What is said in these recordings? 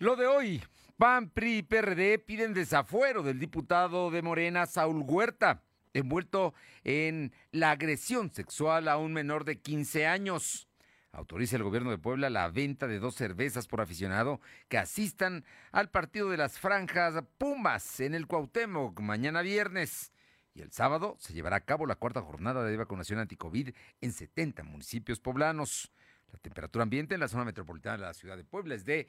Lo de hoy, PAN, PRI y PRD piden desafuero del diputado de Morena, Saúl Huerta, envuelto en la agresión sexual a un menor de 15 años. Autoriza el gobierno de Puebla la venta de dos cervezas por aficionado que asistan al partido de las franjas Pumas en el Cuauhtémoc mañana viernes. Y el sábado se llevará a cabo la cuarta jornada de vacunación anticovid en 70 municipios poblanos. La temperatura ambiente en la zona metropolitana de la ciudad de Puebla es de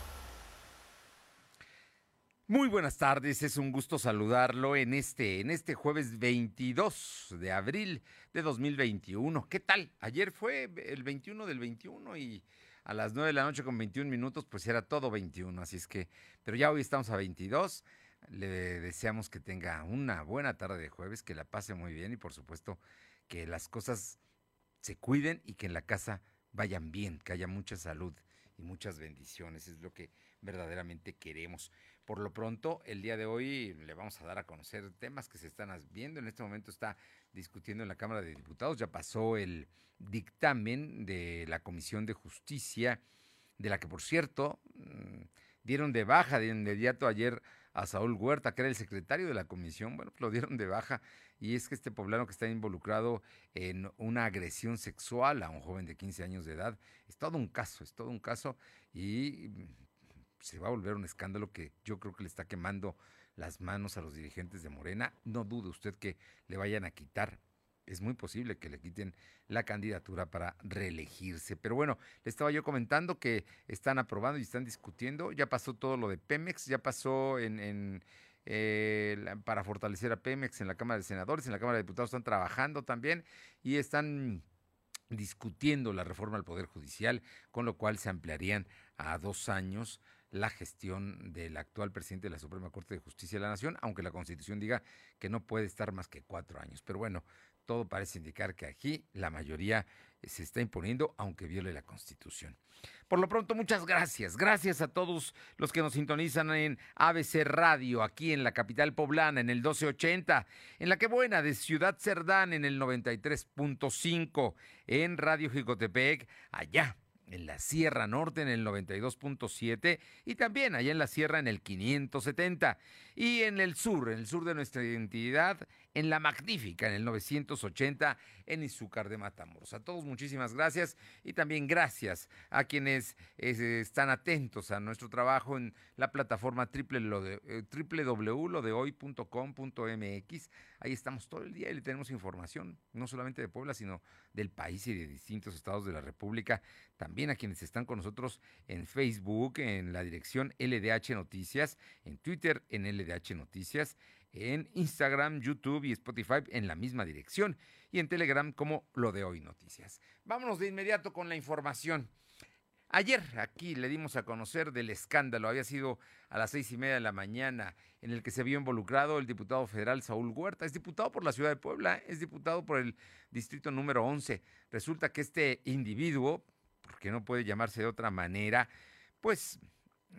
Muy buenas tardes, es un gusto saludarlo en este, en este jueves 22 de abril de 2021. ¿Qué tal? Ayer fue el 21 del 21 y a las 9 de la noche con 21 minutos pues era todo 21, así es que, pero ya hoy estamos a 22. Le deseamos que tenga una buena tarde de jueves, que la pase muy bien y por supuesto que las cosas se cuiden y que en la casa vayan bien, que haya mucha salud y muchas bendiciones, es lo que verdaderamente queremos. Por lo pronto, el día de hoy le vamos a dar a conocer temas que se están viendo. En este momento está discutiendo en la Cámara de Diputados. Ya pasó el dictamen de la Comisión de Justicia, de la que, por cierto, mm, dieron de baja de inmediato ayer a Saúl Huerta, que era el secretario de la comisión. Bueno, lo dieron de baja. Y es que este poblano que está involucrado en una agresión sexual a un joven de 15 años de edad, es todo un caso, es todo un caso. Y se va a volver un escándalo que yo creo que le está quemando las manos a los dirigentes de Morena. No dude usted que le vayan a quitar. Es muy posible que le quiten la candidatura para reelegirse. Pero bueno, le estaba yo comentando que están aprobando y están discutiendo. Ya pasó todo lo de Pemex, ya pasó en, eh, para fortalecer a Pemex en la Cámara de Senadores, en la Cámara de Diputados están trabajando también y están discutiendo la reforma al Poder Judicial, con lo cual se ampliarían a dos años la gestión del actual presidente de la Suprema Corte de Justicia de la Nación, aunque la Constitución diga que no puede estar más que cuatro años. Pero bueno, todo parece indicar que aquí la mayoría eh, se está imponiendo, aunque viole la Constitución. Por lo pronto, muchas gracias. Gracias a todos los que nos sintonizan en ABC Radio, aquí en la capital poblana, en el 1280, en la que buena de Ciudad Cerdán, en el 93.5, en Radio Jicotepec, allá en la Sierra Norte en el 92.7 y también allá en la Sierra en el 570 y en el sur, en el sur de nuestra identidad, en la Magnífica en el 980 en Izúcar de Matamoros. A todos muchísimas gracias y también gracias a quienes eh, están atentos a nuestro trabajo en la plataforma www.lodehoy.com.mx. Ahí estamos todo el día y le tenemos información, no solamente de Puebla, sino del país y de distintos estados de la República. También a quienes están con nosotros en Facebook, en la dirección LDH Noticias, en Twitter en LDH Noticias, en Instagram, YouTube y Spotify en la misma dirección y en Telegram como lo de hoy noticias. Vámonos de inmediato con la información. Ayer aquí le dimos a conocer del escándalo, había sido a las seis y media de la mañana, en el que se vio involucrado el diputado federal Saúl Huerta. Es diputado por la ciudad de Puebla, es diputado por el distrito número 11. Resulta que este individuo, porque no puede llamarse de otra manera, pues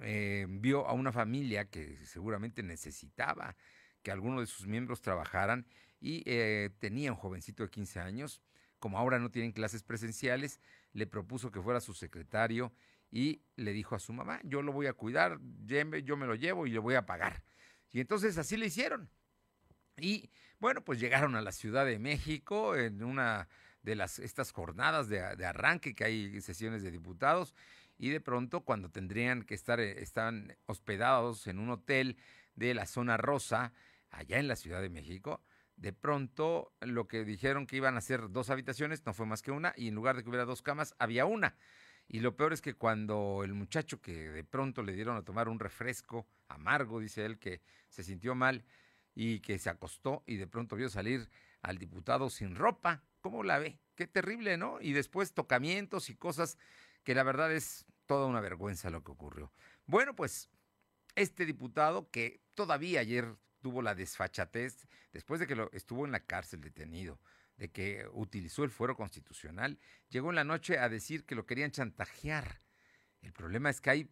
eh, vio a una familia que seguramente necesitaba que alguno de sus miembros trabajaran y eh, tenía un jovencito de 15 años. Como ahora no tienen clases presenciales, le propuso que fuera su secretario y le dijo a su mamá, yo lo voy a cuidar, yo me lo llevo y le voy a pagar. Y entonces así le hicieron. Y bueno, pues llegaron a la Ciudad de México en una de las estas jornadas de, arranque que hay sesiones de diputados y de pronto cuando tendrían que estar eh, estaban hospedados en un hotel de la zona rosa allá en la Ciudad de México de pronto lo que dijeron que iban a ser dos habitaciones no fue más que una y en lugar de que hubiera dos camas había una. Y lo peor es que cuando el muchacho que de pronto le dieron a tomar un refresco amargo, dice él, que se sintió mal y que se acostó y de pronto vio salir al diputado sin ropa, ¿cómo la ve? Qué terrible, ¿no? Y después tocamientos y cosas que la verdad es toda una vergüenza lo que ocurrió. Bueno, pues este diputado que todavía ayer tuvo la desfachatez después de que lo, estuvo en la cárcel detenido, de que utilizó el fuero constitucional, llegó en la noche a decir que lo querían chantajear. El problema es que hay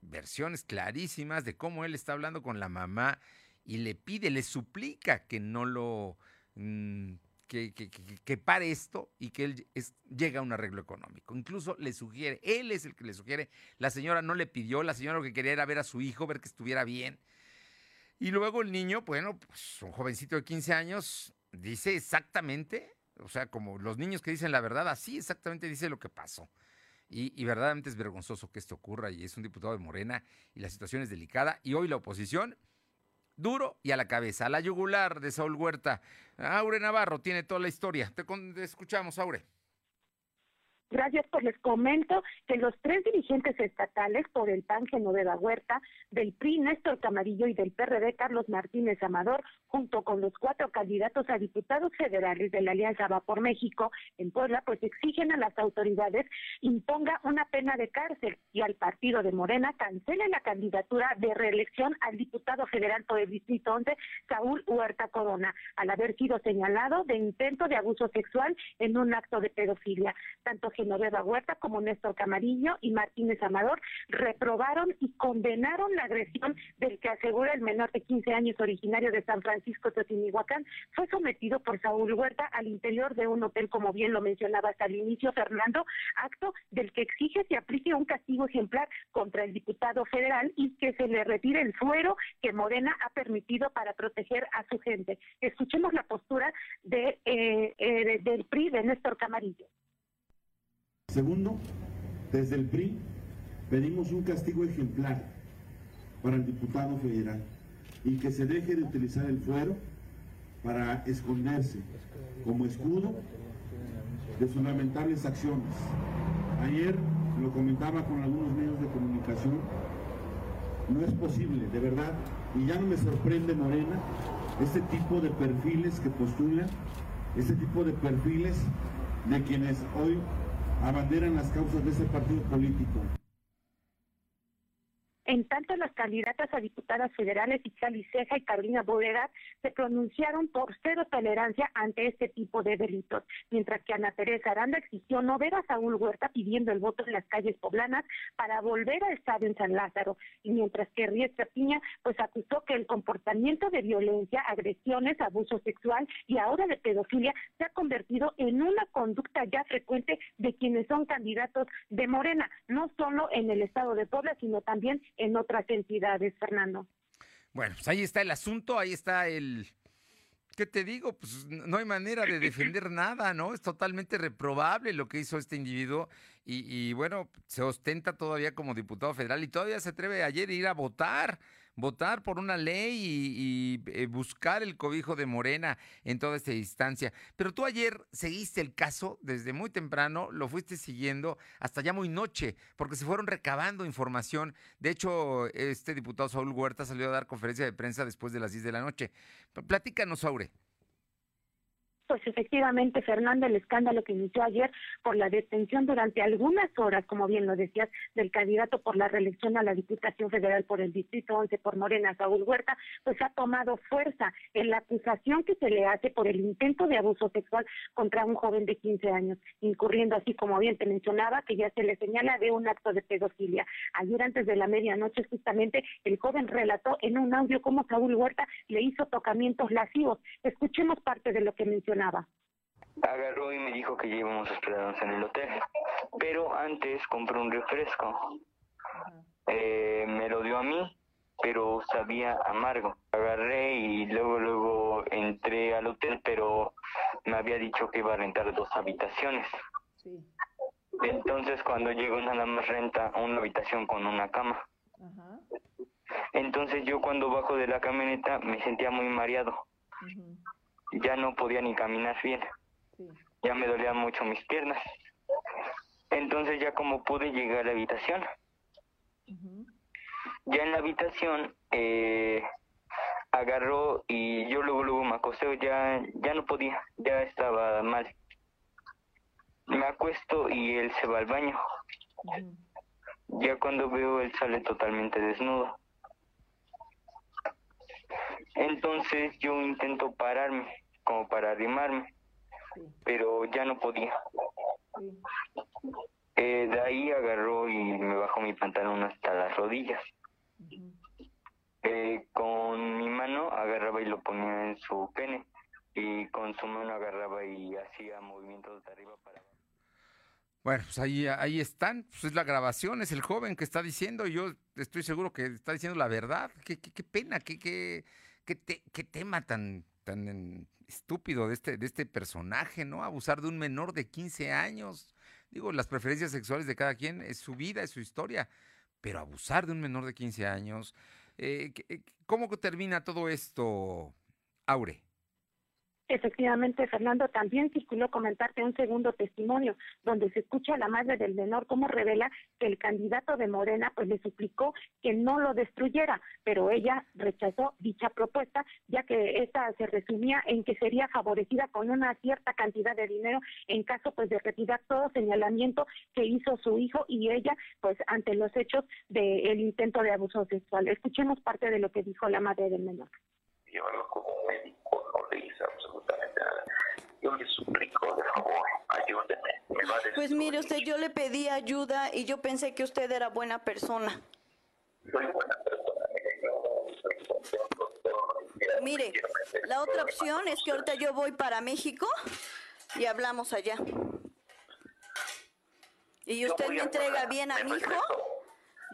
versiones clarísimas de cómo él está hablando con la mamá y le pide, le suplica que no lo... Mm, que, que, pare esto y que él llega a un arreglo económico. Incluso le sugiere, él es el que le sugiere, la señora no le pidió, la señora lo que quería era ver a su hijo, ver que estuviera bien. Y luego el niño, bueno, pues un jovencito de 15 años, dice exactamente, o sea, como los niños que dicen la verdad, así exactamente dice lo que pasó. Y, verdaderamente es vergonzoso que esto ocurra y es un diputado de Morena y la situación es delicada. Y hoy la oposición duro y a la cabeza, a la yugular de Saúl Huerta. Aure Navarro tiene toda la historia. Te, escuchamos, Aure. Gracias, pues les comento que los tres dirigentes estatales por el PAN Genoveva Huerta, del PRI Néstor Camarillo y del PRD Carlos Martínez Amador, junto con los cuatro candidatos a diputados federales de la Alianza Va por México en Puebla, pues exigen a las autoridades imponga una pena de cárcel y al partido de Morena cancele la candidatura de reelección al diputado federal por el Distrito 11, Saúl Huerta Corona, al haber sido señalado de intento de abuso sexual en un acto de pedofilia. Tanto Genoveva Huerta como Néstor Camarillo y Martínez Amador reprobaron y condenaron la agresión del que asegura el menor de 15 años originario de San Francisco Totinihuacán, fue sometido por Saúl Huerta al interior de un hotel, como bien lo mencionaba hasta el inicio Fernando, acto del que exige se aplique un castigo ejemplar contra el diputado federal y que se le retire el fuero que Morena ha permitido para proteger a su gente. Escuchemos la postura de, eh, eh, del PRI de Néstor Camarillo. Segundo, desde el PRI pedimos un castigo ejemplar para el diputado federal y que se deje de utilizar el fuero para esconderse como escudo de sus lamentables acciones. Ayer lo comentaba con algunos medios de comunicación, no es posible, de verdad, y ya no me sorprende Morena, este tipo de perfiles que postulan, este tipo de perfiles de quienes hoy abanderan las causas de ese partido político. En tanto, las candidatas a diputadas federales Itzali Ceja y Carolina Bodega se pronunciaron por cero tolerancia ante este tipo de delitos, mientras que Ana Teresa Aranda exigió no ver a Saúl Huerta pidiendo el voto en las calles poblanas para volver a estar en San Lázaro, y mientras que Riestra Piña pues acusó que el comportamiento de violencia, agresiones, abuso sexual y ahora de pedofilia se ha convertido en una conducta ya frecuente de quienes son candidatos de Morena, no solo en el estado de Puebla, sino también en otras entidades, Fernando. Bueno, pues ahí está el asunto, ahí está el... ¿Qué te digo? Pues no hay manera de defender nada, ¿no? Es totalmente reprobable lo que hizo este individuo y, y bueno, se ostenta todavía como diputado federal y todavía se atreve ayer a ir a votar votar por una ley y, eh, buscar el cobijo de Morena en toda esta instancia. Pero tú ayer seguiste el caso desde muy temprano, lo fuiste siguiendo hasta ya muy noche, porque se fueron recabando información. De hecho, este diputado Saúl Huerta salió a dar conferencia de prensa después de las 10 de la noche. Platícanos, Aure pues efectivamente, Fernando, el escándalo que inició ayer por la detención durante algunas horas, como bien lo decías, del candidato por la reelección a la Diputación Federal por el Distrito 11 por Morena, Saúl Huerta, pues ha tomado fuerza en la acusación que se le hace por el intento de abuso sexual contra un joven de 15 años, incurriendo así, como bien te mencionaba, que ya se le señala de un acto de pedofilia. Ayer antes de la medianoche, justamente, el joven relató en un audio cómo Saúl Huerta le hizo tocamientos lascivos. Escuchemos parte de lo que mencionaba Agarró y me dijo que ya íbamos a hospedarnos en el hotel. Pero antes compró un refresco. Eh, me lo dio a mí, pero sabía amargo. Agarré y luego, luego entré al hotel, pero me había dicho que iba a rentar dos habitaciones. Entonces cuando llegó nada más renta una habitación con una cama. Entonces yo cuando bajo de la camioneta me sentía muy mareado ya no podía ni caminar bien. Ya me dolían mucho mis piernas. Entonces ya como pude llegar a la habitación. Ya en la habitación eh, agarró y yo luego luego me acosté, ya, ya no podía, ya estaba mal. Me acuesto y él se va al baño. Ya cuando veo él sale totalmente desnudo. Entonces yo intento pararme como para arrimarme, pero ya no podía. Eh, de ahí agarró y me bajó mi pantalón hasta las rodillas. Eh, con mi mano agarraba y lo ponía en su pene y con su mano agarraba y hacía movimientos de arriba para abajo. Bueno, pues ahí, ahí están, pues es la grabación, es el joven que está diciendo, y yo estoy seguro que está diciendo la verdad. Qué, qué, qué pena, qué, qué, qué, qué tema tan, tan estúpido de este, de este personaje, ¿no? Abusar de un menor de 15 años. Digo, las preferencias sexuales de cada quien es su vida, es su historia, pero abusar de un menor de 15 años. Eh, ¿Cómo termina todo esto, Aure? Efectivamente, Fernando, también circuló comentarte un segundo testimonio donde se escucha a la madre del menor cómo revela que el candidato de Morena pues le suplicó que no lo destruyera, pero ella rechazó dicha propuesta ya que esta se resumía en que sería favorecida con una cierta cantidad de dinero en caso pues de retirar todo señalamiento que hizo su hijo y ella pues ante los hechos del intento de abuso sexual. Escuchemos parte de lo que dijo la madre del menor. como médico, hice absolutamente nada. Yo le suplico, de favor, ayúdeme. pues mire usted, yo le pedí ayuda y yo pensé que usted era buena persona. Soy buena persona, mire, la otra opción es que ahorita yo voy para México y hablamos allá. ¿Y usted me entrega bien a mi hijo?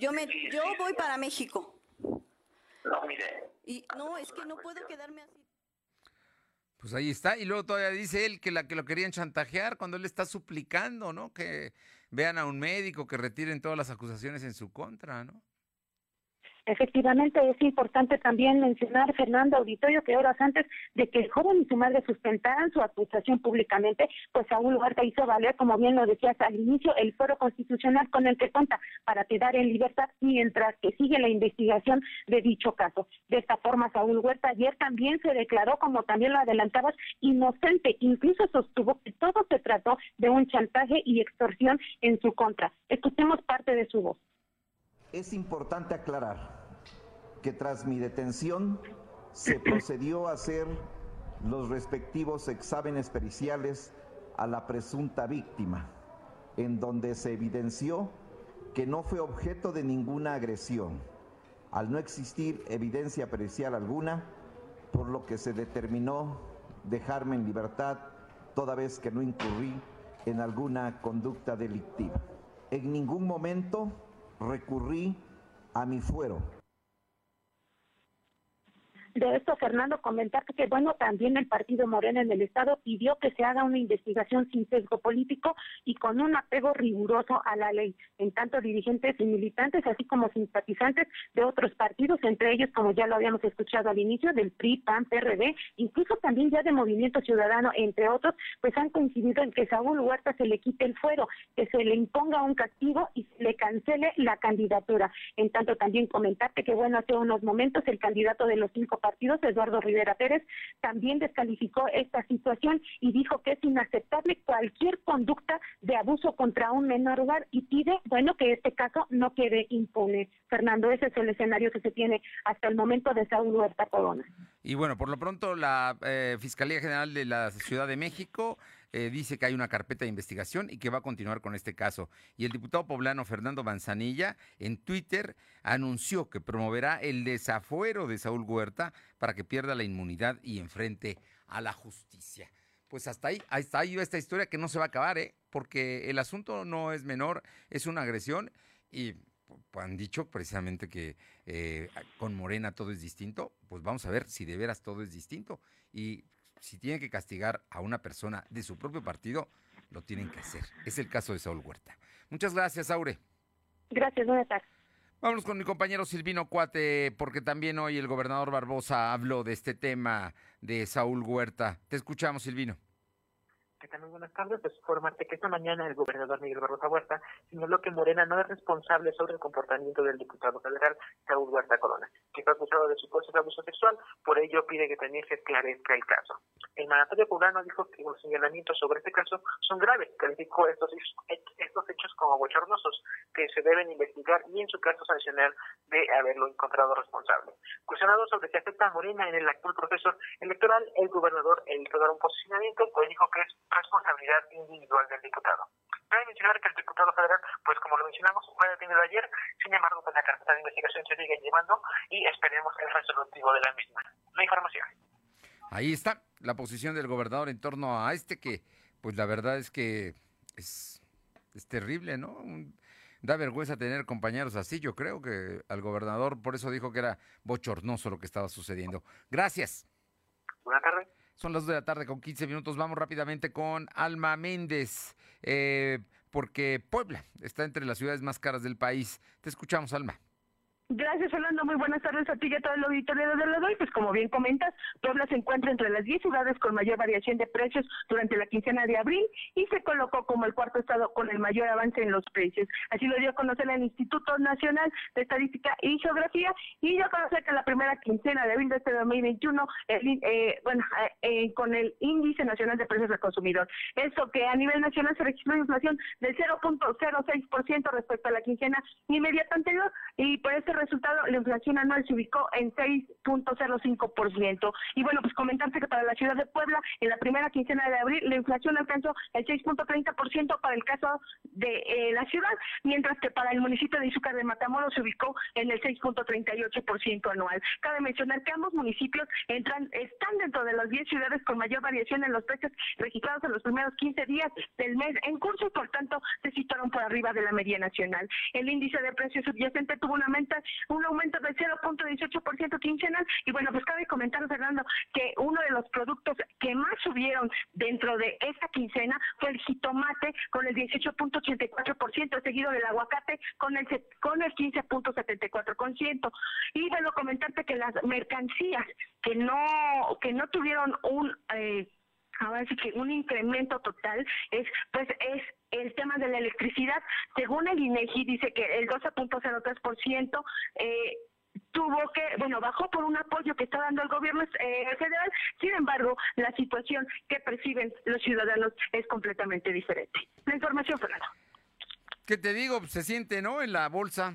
Yo me yo voy para México. No, mire. Y no, es que no puedo quedarme así. Pues ahí está. Y luego todavía dice él que la que lo querían chantajear cuando él está suplicando, ¿no? Que vean a un médico, que retiren todas las acusaciones en su contra, ¿no? Efectivamente, es importante también mencionar, Fernando Auditorio, que horas antes de que el joven y su madre sustentaran su acusación públicamente, pues Saúl Huerta hizo valer, como bien lo decías al inicio, el foro constitucional con el que cuenta para quedar en libertad mientras que sigue la investigación de dicho caso. De esta forma, Saúl Huerta ayer también se declaró, como también lo adelantabas, inocente. Incluso sostuvo que todo se trató de un chantaje y extorsión en su contra. Escuchemos parte de su voz. Es importante aclarar que tras mi detención se procedió a hacer los respectivos exámenes periciales a la presunta víctima, en donde se evidenció que no fue objeto de ninguna agresión, al no existir evidencia pericial alguna, por lo que se determinó dejarme en libertad toda vez que no incurrí en alguna conducta delictiva. En ningún momento recurrí a mi fuero de esto, Fernando, comentarte que, bueno, también el partido Morena en el Estado pidió que se haga una investigación sin sesgo político y con un apego riguroso a la ley, en tanto dirigentes y militantes, así como simpatizantes de otros partidos, entre ellos, como ya lo habíamos escuchado al inicio, del PRI, PAN, PRD, incluso también ya de Movimiento Ciudadano, entre otros, pues han coincidido en que Saúl Huerta se le quite el fuero, que se le imponga un castigo y se le cancele la candidatura. En tanto, también comentarte que, bueno, hace unos momentos el candidato de los cinco partidos, Eduardo Rivera Pérez, también descalificó esta situación y dijo que es inaceptable cualquier conducta de abuso contra un menor hogar y pide, bueno, que este caso no quede impune. Fernando, ese es el escenario que se tiene hasta el momento de Saúl Huerta Corona. Y bueno, por lo pronto la eh, Fiscalía General de la Ciudad de México eh, dice que hay una carpeta de investigación y que va a continuar con este caso. Y el diputado poblano Fernando Manzanilla en Twitter anunció que promoverá el desafuero de Saúl Huerta para que pierda la inmunidad y enfrente a la justicia. Pues hasta ahí, hasta ahí esta historia que no se va a acabar, ¿eh? porque el asunto no es menor, es una agresión y han dicho precisamente que eh, con Morena todo es distinto, pues vamos a ver si de veras todo es distinto. Y si tienen que castigar a una persona de su propio partido, lo tienen que hacer. Es el caso de Saúl Huerta. Muchas gracias, Aure. Gracias, buenas tardes. Vámonos con mi compañero Silvino Cuate, porque también hoy el gobernador Barbosa habló de este tema de Saúl Huerta. Te escuchamos, Silvino. ¿Qué buenas tardes. Pues informarte que esta mañana el gobernador Miguel Barrosa Huerta señaló que Morena no es responsable sobre el comportamiento del diputado federal Saúl Huerta Corona, que fue acusado de supuesto abuso sexual, por ello pide que también se esclarezca el caso. El mandatario poblano dijo que los señalamientos sobre este caso son graves, calificó estos, estos hechos como bochornosos, que se deben investigar y en su caso sancionar de haberlo encontrado responsable. Cuestionado sobre si afecta a Morena en el actual proceso electoral, el gobernador evitó dar un posicionamiento, pues dijo que es individual del diputado. Cabe mencionar que el diputado federal, pues como lo mencionamos, fue detenido ayer, sin embargo, con la carpeta de investigación se sigue llevando y esperemos el resolutivo de la misma. La información. Ahí está la posición del gobernador en torno a este que, pues la verdad es que es, es terrible, ¿no? da vergüenza tener compañeros así. Yo creo que al gobernador por eso dijo que era bochornoso lo que estaba sucediendo. Gracias. Buenas tardes. Son las 2 de la tarde con 15 minutos. Vamos rápidamente con Alma Méndez, eh, porque Puebla está entre las ciudades más caras del país. Te escuchamos, Alma. Gracias, Fernando. Muy buenas tardes a ti y a todo el auditorio de la doy. Pues como bien comentas, Puebla se encuentra entre las 10 ciudades con mayor variación de precios durante la quincena de abril y se colocó como el cuarto estado con el mayor avance en los precios. Así lo dio a conocer el Instituto Nacional de Estadística y Geografía y dio a conocer que la primera quincena de abril de este 2021, eh, bueno, eh, eh, con el Índice Nacional de Precios del Consumidor. Eso que a nivel nacional se registró una inflación del 0.06% respecto a la quincena inmediata anterior y por este resultado, la inflación anual se ubicó en 6.05%. Y bueno, pues comentarte que para la ciudad de Puebla, en la primera quincena de abril, la inflación alcanzó el 6.30% para el caso de eh, la ciudad, mientras que para el municipio de Izúcar de Matamoros se ubicó en el 6.38% anual. Cabe mencionar que ambos municipios entran, están dentro de las 10 ciudades con mayor variación en los precios registrados en los primeros 15 días del mes en curso y por tanto se situaron por arriba de la media nacional. El índice de precios subyacente tuvo una menta un aumento del 0.18% quincenal. Y bueno, pues cabe comentar, Fernando, que uno de los productos que más subieron dentro de esta quincena fue el jitomate con el 18.84%, seguido del aguacate con el con el 15.74%. Y bueno, comentarte que las mercancías que no que no tuvieron un eh, ahora sí que un incremento total es pues es el tema de la electricidad. Según el INEGI dice que el 12.03% eh, tuvo que, bueno, bajó por un apoyo que está dando el gobierno eh, federal, sin embargo, la situación que perciben los ciudadanos es completamente diferente. La información, Fernando. ¿Qué te digo? Se siente, ¿no? En la bolsa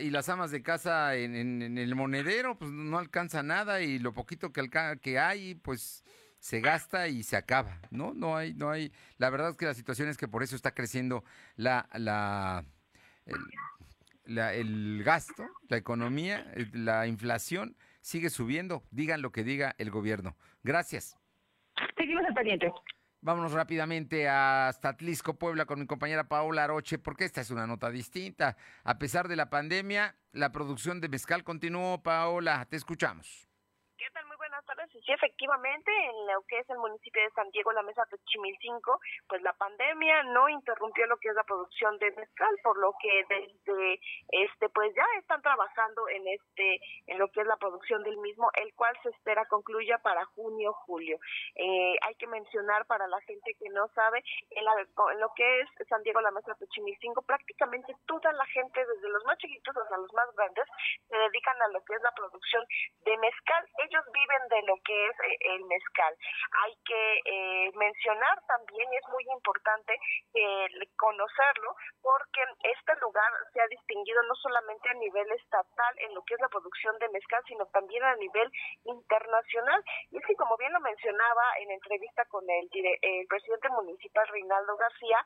y las amas de casa en, en, el monedero, pues no alcanza nada y lo poquito que, que hay, pues se gasta y se acaba, ¿no? No hay, no hay. La verdad es que la situación es que por eso está creciendo la, la, el, el gasto, la economía, la inflación sigue subiendo, digan lo que diga el gobierno. Gracias. Seguimos al pendiente. Vámonos rápidamente hasta Atlisco, Puebla, con mi compañera Paola Aroche, porque esta es una nota distinta. A pesar de la pandemia, la producción de mezcal continuó. Paola, te escuchamos. Sí, efectivamente, en lo que es el municipio de San Diego, la mesa de Chimilcinco, pues la pandemia no interrumpió lo que es la producción de mezcal, por lo que desde este, pues ya están trabajando en este, en lo que es la producción del mismo, el cual se espera concluya para junio, julio. Eh, hay que mencionar para la gente que no sabe, en, lo que es San Diego, la mesa de Chimilcinco, prácticamente toda la gente, desde los más chiquitos hasta los más grandes, se dedican a lo que es la producción de mezcal. Ellos viven de lo que es eh, el mezcal. Hay que eh, mencionar también, es muy importante conocerlo, porque este lugar se ha distinguido no solamente a nivel estatal en lo que es la producción de mezcal, sino también a nivel internacional. Y es que, como bien lo mencionaba en entrevista con el, el presidente municipal Reinaldo García,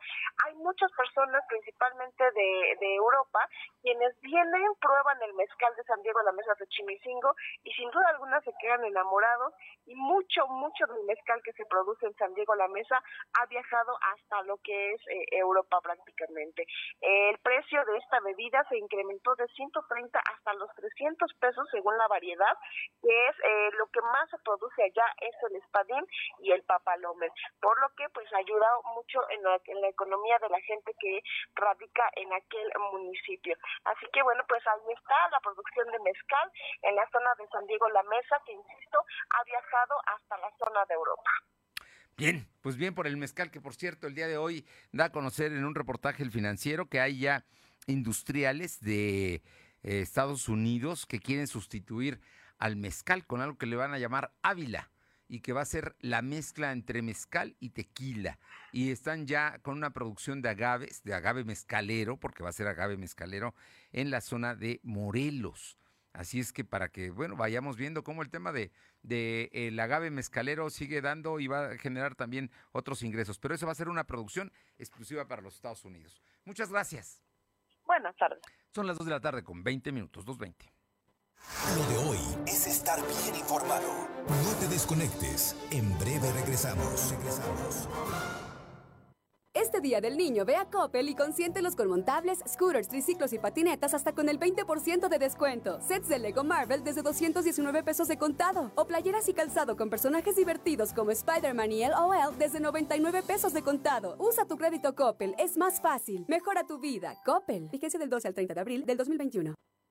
hay muchas personas, principalmente de, Europa, quienes vienen, prueban el mezcal de San Diego, la mesa de Chimicingo, y sin duda alguna se quedan enamorados y mucho, mucho del mezcal que se produce en San Diego La Mesa ha viajado hasta lo que es eh, Europa prácticamente. el precio de esta bebida se incrementó de 130 hasta los 300 pesos según la variedad, que es eh, lo que más se produce allá es el espadín y el papalomen, por lo que pues ha ayudado mucho en la, en la economía de la gente que radica en aquel municipio. Así que bueno, pues ahí está la producción de mezcal en la zona de San Diego La Mesa, que insisto, ha viajado hasta la zona de Europa. Bien, pues bien por el mezcal, que por cierto el día de hoy da a conocer en un reportaje el financiero que hay ya industriales de eh, Estados Unidos que quieren sustituir al mezcal con algo que le van a llamar Ávila y que va a ser la mezcla entre mezcal y tequila. Y están ya con una producción de agaves, de agave mezcalero, porque va a ser agave mezcalero, en la zona de Morelos. Así es que para que, bueno, vayamos viendo cómo el tema de, de el agave mezcalero sigue dando y va a generar también otros ingresos. Pero eso va a ser una producción exclusiva para los Estados Unidos. Muchas gracias. Buenas tardes. Son las 2 de la tarde con 20 minutos, 2.20. Lo de hoy es estar bien informado. No te desconectes. En breve regresamos. Regresamos. Este día del niño ve a Coppel y consiéntelos con montables, scooters, triciclos y patinetas hasta con el 20% de descuento. Sets de Lego Marvel desde 219 pesos de contado. O playeras y calzado con personajes divertidos como Spider-Man y LOL desde 99 pesos de contado. Usa tu crédito Coppel, es más fácil. Mejora tu vida. Coppel. Vigencia del 12 al 30 de abril del 2021.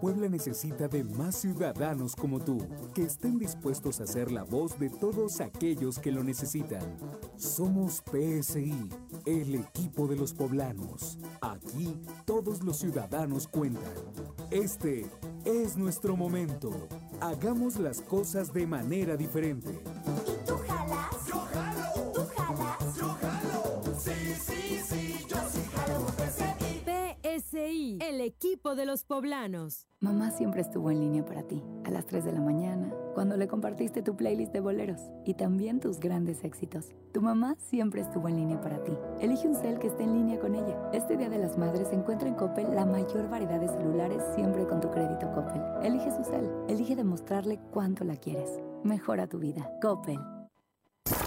Puebla necesita de más ciudadanos como tú, que estén dispuestos a ser la voz de todos aquellos que lo necesitan. Somos PSI, el equipo de los poblanos. Aquí todos los ciudadanos cuentan. Este es nuestro momento. Hagamos las cosas de manera diferente. El equipo de los poblanos. Mamá siempre estuvo en línea para ti, a las 3 de la mañana, cuando le compartiste tu playlist de boleros y también tus grandes éxitos. Tu mamá siempre estuvo en línea para ti. Elige un cel que esté en línea con ella. Este Día de las Madres encuentra en Coppel la mayor variedad de celulares siempre con tu crédito Coppel. Elige su cel. Elige demostrarle cuánto la quieres. Mejora tu vida. Coppel.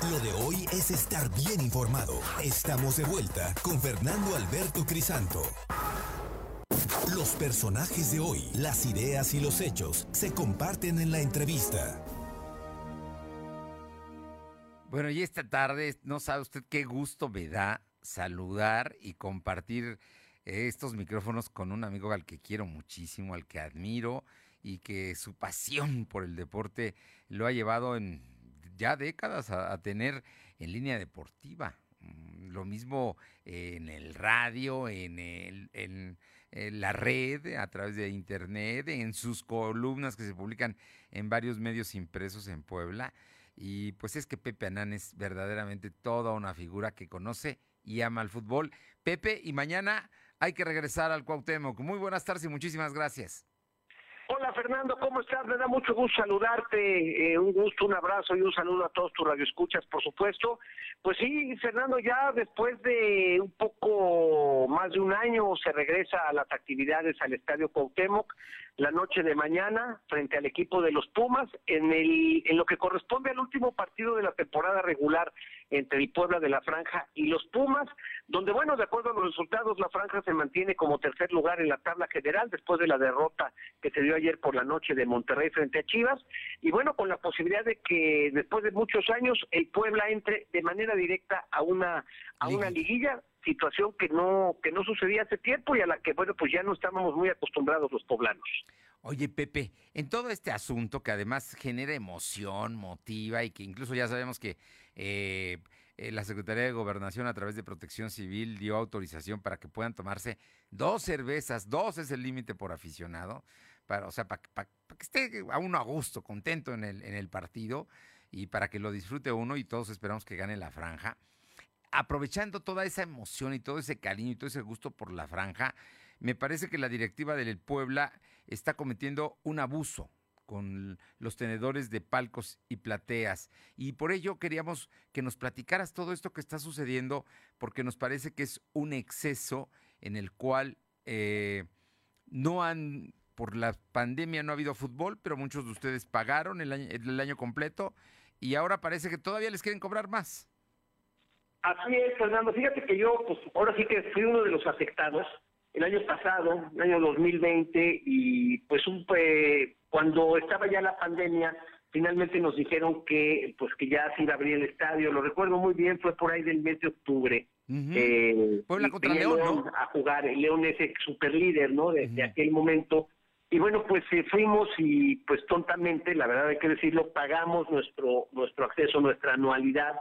Lo de hoy es estar bien informado. Estamos de vuelta con Fernando Alberto Crisanto. Los personajes de hoy, las ideas y los hechos se comparten en la entrevista. Bueno, y esta tarde, no sabe usted qué gusto me da saludar y compartir estos micrófonos con un amigo al que quiero muchísimo, al que admiro y que su pasión por el deporte lo ha llevado en ya décadas a, tener en línea deportiva. Mm, Lo mismo en el radio, en, el, en la red, a través de internet, en sus columnas que se publican en varios medios impresos en Puebla. Y pues es que Pepe Anán es verdaderamente toda una figura que conoce y ama el fútbol. Pepe, y mañana hay que regresar al Cuauhtémoc. Muy buenas tardes y muchísimas gracias. Fernando, ¿cómo estás? Me da mucho gusto saludarte, eh, un gusto, un abrazo y un saludo a todos tus radioescuchas, por supuesto. Pues sí, Fernando, ya después de un poco más de un año se regresa a las actividades al Estadio Cuauhtémoc la noche de mañana frente al equipo de los Pumas en el en lo que corresponde al último partido de la temporada regular entre el Puebla de la Franja y los Pumas, donde bueno, de acuerdo a los resultados la Franja se mantiene como tercer lugar en la tabla general después de la derrota que se dio ayer por la noche de Monterrey frente a Chivas y bueno, con la posibilidad de que después de muchos años el Puebla entre de manera directa a una a una liguilla situación que no que no sucedía hace tiempo y a la que bueno pues ya no estábamos muy acostumbrados los poblanos. Oye, Pepe, en todo este asunto que además genera emoción, motiva y que incluso ya sabemos que eh, eh, la Secretaría de Gobernación a través de Protección Civil dio autorización para que puedan tomarse dos cervezas, dos es el límite por aficionado, para, o sea, para, que esté a uno a gusto, contento en el, en el partido y para que lo disfrute uno y todos esperamos que gane la franja. Aprovechando toda esa emoción y todo ese cariño y todo ese gusto por la franja, me parece que la directiva del Puebla está cometiendo un abuso con los tenedores de palcos y plateas. Y por ello queríamos que nos platicaras todo esto que está sucediendo, porque nos parece que es un exceso en el cual eh, no han, por la pandemia no ha habido fútbol, pero muchos de ustedes pagaron el año, el año completo y ahora parece que todavía les quieren cobrar más. Así es, Fernando. Fíjate que yo, pues ahora sí que fui uno de los afectados el año pasado, el año 2020, y pues un, eh, cuando estaba ya la pandemia, finalmente nos dijeron que pues que ya se iba a abrir el estadio. Lo recuerdo muy bien, fue por ahí del mes de octubre. eh, Puebla y contra venía León, ¿no? a jugar. El León es el super líder, ¿no? Desde aquel momento. Y bueno, pues eh, fuimos y pues tontamente, la verdad hay que decirlo, pagamos nuestro, nuestro acceso, nuestra anualidad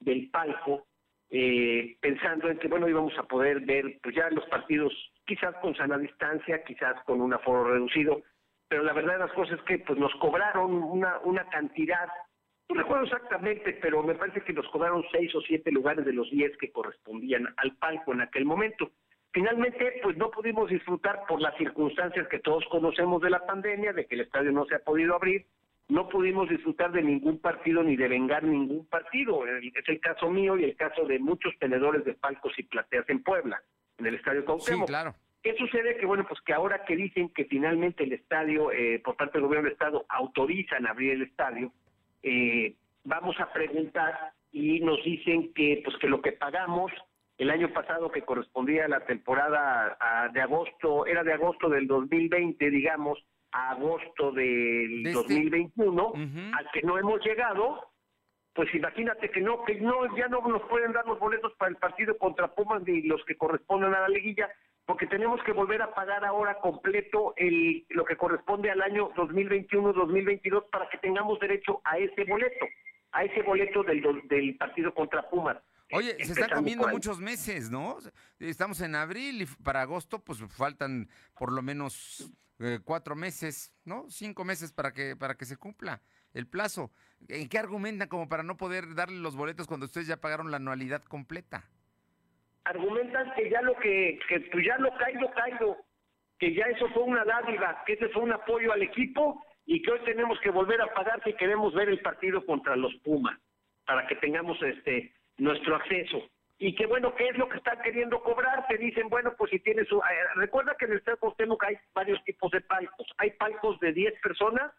del palco, eh, pensando en que, bueno, íbamos a poder ver pues ya los partidos quizás con sana distancia, quizás con un aforo reducido, pero la verdad de las cosas es que pues nos cobraron una, una cantidad, no recuerdo exactamente, pero me parece que nos cobraron seis o siete lugares de los diez que correspondían al palco en aquel momento. Finalmente, pues no pudimos disfrutar por las circunstancias que todos conocemos de la pandemia, de que el estadio no se ha podido abrir, no pudimos disfrutar de ningún partido ni de vengar ningún partido. Es el caso mío y el caso de muchos tenedores de palcos y plateas en Puebla, en el Estadio Cuauhtémoc. Sí, claro. ¿Qué sucede? Que bueno, pues que ahora que dicen que finalmente el estadio, eh, por parte del gobierno del estado, autorizan abrir el estadio, eh, vamos a preguntar y nos dicen que pues que lo que pagamos el año pasado que correspondía a la temporada de agosto, era de agosto del 2020, digamos, a agosto del 2021, al que no hemos llegado, pues imagínate que no, que no, ya no nos pueden dar los boletos para el partido contra Pumas ni los que corresponden a la liguilla, porque tenemos que volver a pagar ahora completo el, lo que corresponde al año 2021-2022 para que tengamos derecho a ese boleto, a ese boleto del, del partido contra Pumas. Oye, se están comiendo muchos meses, ¿no? Estamos en abril y para agosto pues faltan por lo menos eh, cuatro meses, ¿no? Cinco meses para que, para que se cumpla el plazo. ¿En qué argumentan como para no poder darle los boletos cuando ustedes ya pagaron la anualidad completa? Argumentan que ya lo que, que pues ya lo caído, caído, que ya eso fue una dádiva, que ese fue un apoyo al equipo y que hoy tenemos que volver a pagar si queremos ver el partido contra los Pumas, para que tengamos este nuestro acceso. Y que bueno, ¿qué es lo que están queriendo cobrar? Te dicen, bueno, pues si tienes... su eh, recuerda que en el Estado Cuauhtémoc hay varios tipos de palcos. Hay palcos de 10 personas,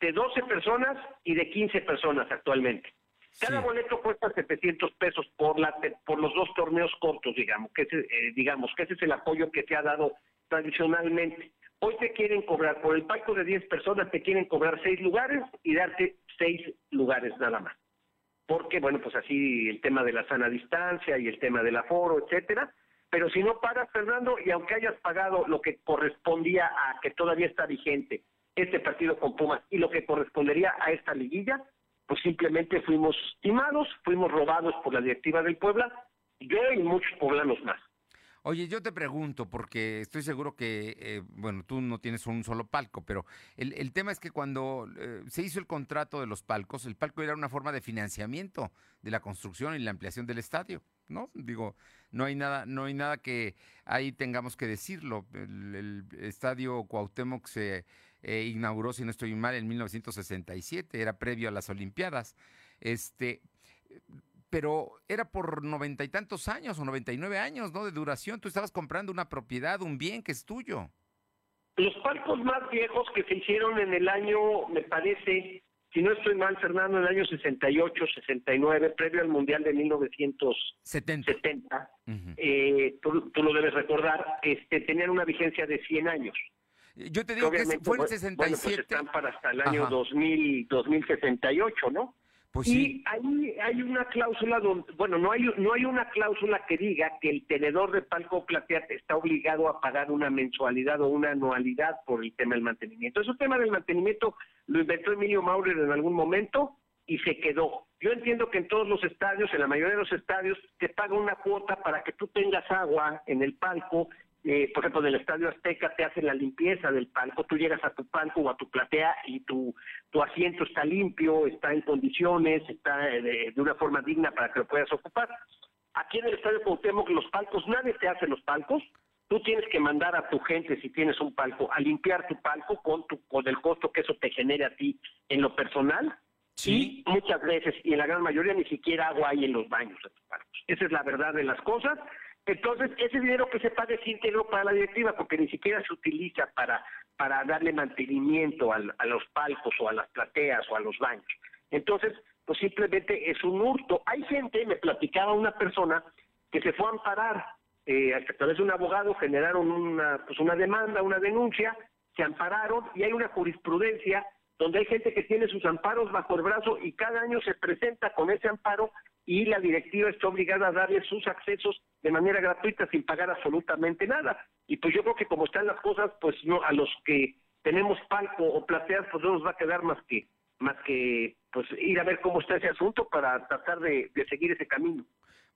de 12 personas y de 15 personas actualmente. Cada boleto cuesta 700 pesos por la por los dos torneos cortos, digamos, que ese, eh, digamos que ese es el apoyo que se ha dado tradicionalmente. Hoy te quieren cobrar por el palco de 10 personas, te quieren cobrar 6 lugares y darte 6 lugares nada más porque, bueno, pues así el tema de la sana distancia y el tema del aforo, etcétera. Pero si no pagas, Fernando, y aunque hayas pagado lo que correspondía a que todavía está vigente este partido con Pumas y lo que correspondería a esta liguilla, pues simplemente fuimos timados, fuimos robados por la directiva del Puebla, yo y muchos poblanos más. Oye, yo te pregunto, porque estoy seguro que, eh, bueno, tú no tienes un solo palco, pero el, tema es que cuando eh, se hizo el contrato de los palcos, el palco era una forma de financiamiento de la construcción y la ampliación del estadio, ¿no? Digo, no hay nada, no hay nada que ahí tengamos que decirlo. El, estadio Cuauhtémoc se eh, inauguró, si no estoy mal, en 1967, era previo a las Olimpiadas. Este pero era por noventa y tantos años o noventa y nueve años, ¿no? De duración. Tú estabas comprando una propiedad, un bien que es tuyo. Los palcos más viejos que se hicieron en el año, me parece, si no estoy mal, Fernando, en el año 68, 69, previo al Mundial de 1970, eh, tú, lo debes recordar, este, tenían una vigencia de 100 años. Yo te digo que fue en 67. Bueno, pues están para hasta el año 2000, 2068, ¿no? Pues y ahí hay una cláusula donde, bueno, no hay no hay una cláusula que diga que el tenedor de palco plateado está obligado a pagar una mensualidad o una anualidad por el tema del mantenimiento. Ese tema del mantenimiento lo inventó Emilio Maurer en algún momento y se quedó. Yo entiendo que en todos los estadios, en la mayoría de los estadios, te paga una cuota para que tú tengas agua en el palco eh, por ejemplo, en el Estadio Azteca te hacen la limpieza del palco, tú llegas a tu palco o a tu platea y tu, tu asiento está limpio, está en condiciones, está eh, de, una forma digna para que lo puedas ocupar. Aquí en el Estadio Cuauhtémoc los palcos, nadie te hace los palcos, tú tienes que mandar a tu gente, si tienes un palco, a limpiar tu palco con, tu, con el costo que eso te genere a ti en lo personal, Sí. Y muchas veces, y en la gran mayoría, ni siquiera agua hay en los baños de tus palcos. Esa es la verdad de las cosas. Entonces, ese dinero que se paga es íntegro para la directiva, porque ni siquiera se utiliza para, para darle mantenimiento a los palcos o a las plateas o a los baños. Entonces, pues simplemente es un hurto. Hay gente, me platicaba una persona, que se fue a amparar, eh, a través de un abogado generaron una, pues una demanda, una denuncia, se ampararon y hay una jurisprudencia donde hay gente que tiene sus amparos bajo el brazo y cada año se presenta con ese amparo y la directiva está obligada a darle sus accesos de manera gratuita sin pagar absolutamente nada. Y pues yo creo que como están las cosas, pues no a los que tenemos palco o plateas, pues no nos va a quedar más que más que pues ir a ver cómo está ese asunto para tratar de, de seguir ese camino.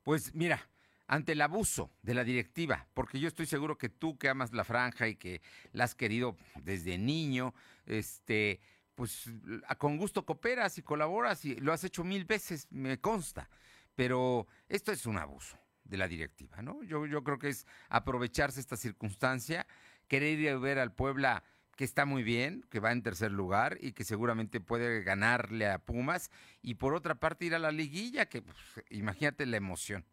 Pues mira, ante el abuso de la directiva, porque yo estoy seguro que tú que amas la franja y que la has querido desde niño, este, pues con gusto cooperas y colaboras y lo has hecho mil veces, me consta, pero esto es un abuso de la directiva, ¿no? Yo, yo creo que es aprovecharse esta circunstancia, querer ir a ver al Puebla que está muy bien, que va en tercer lugar y que seguramente puede ganarle a Pumas, y por otra parte ir a la liguilla, que pues, imagínate la emoción.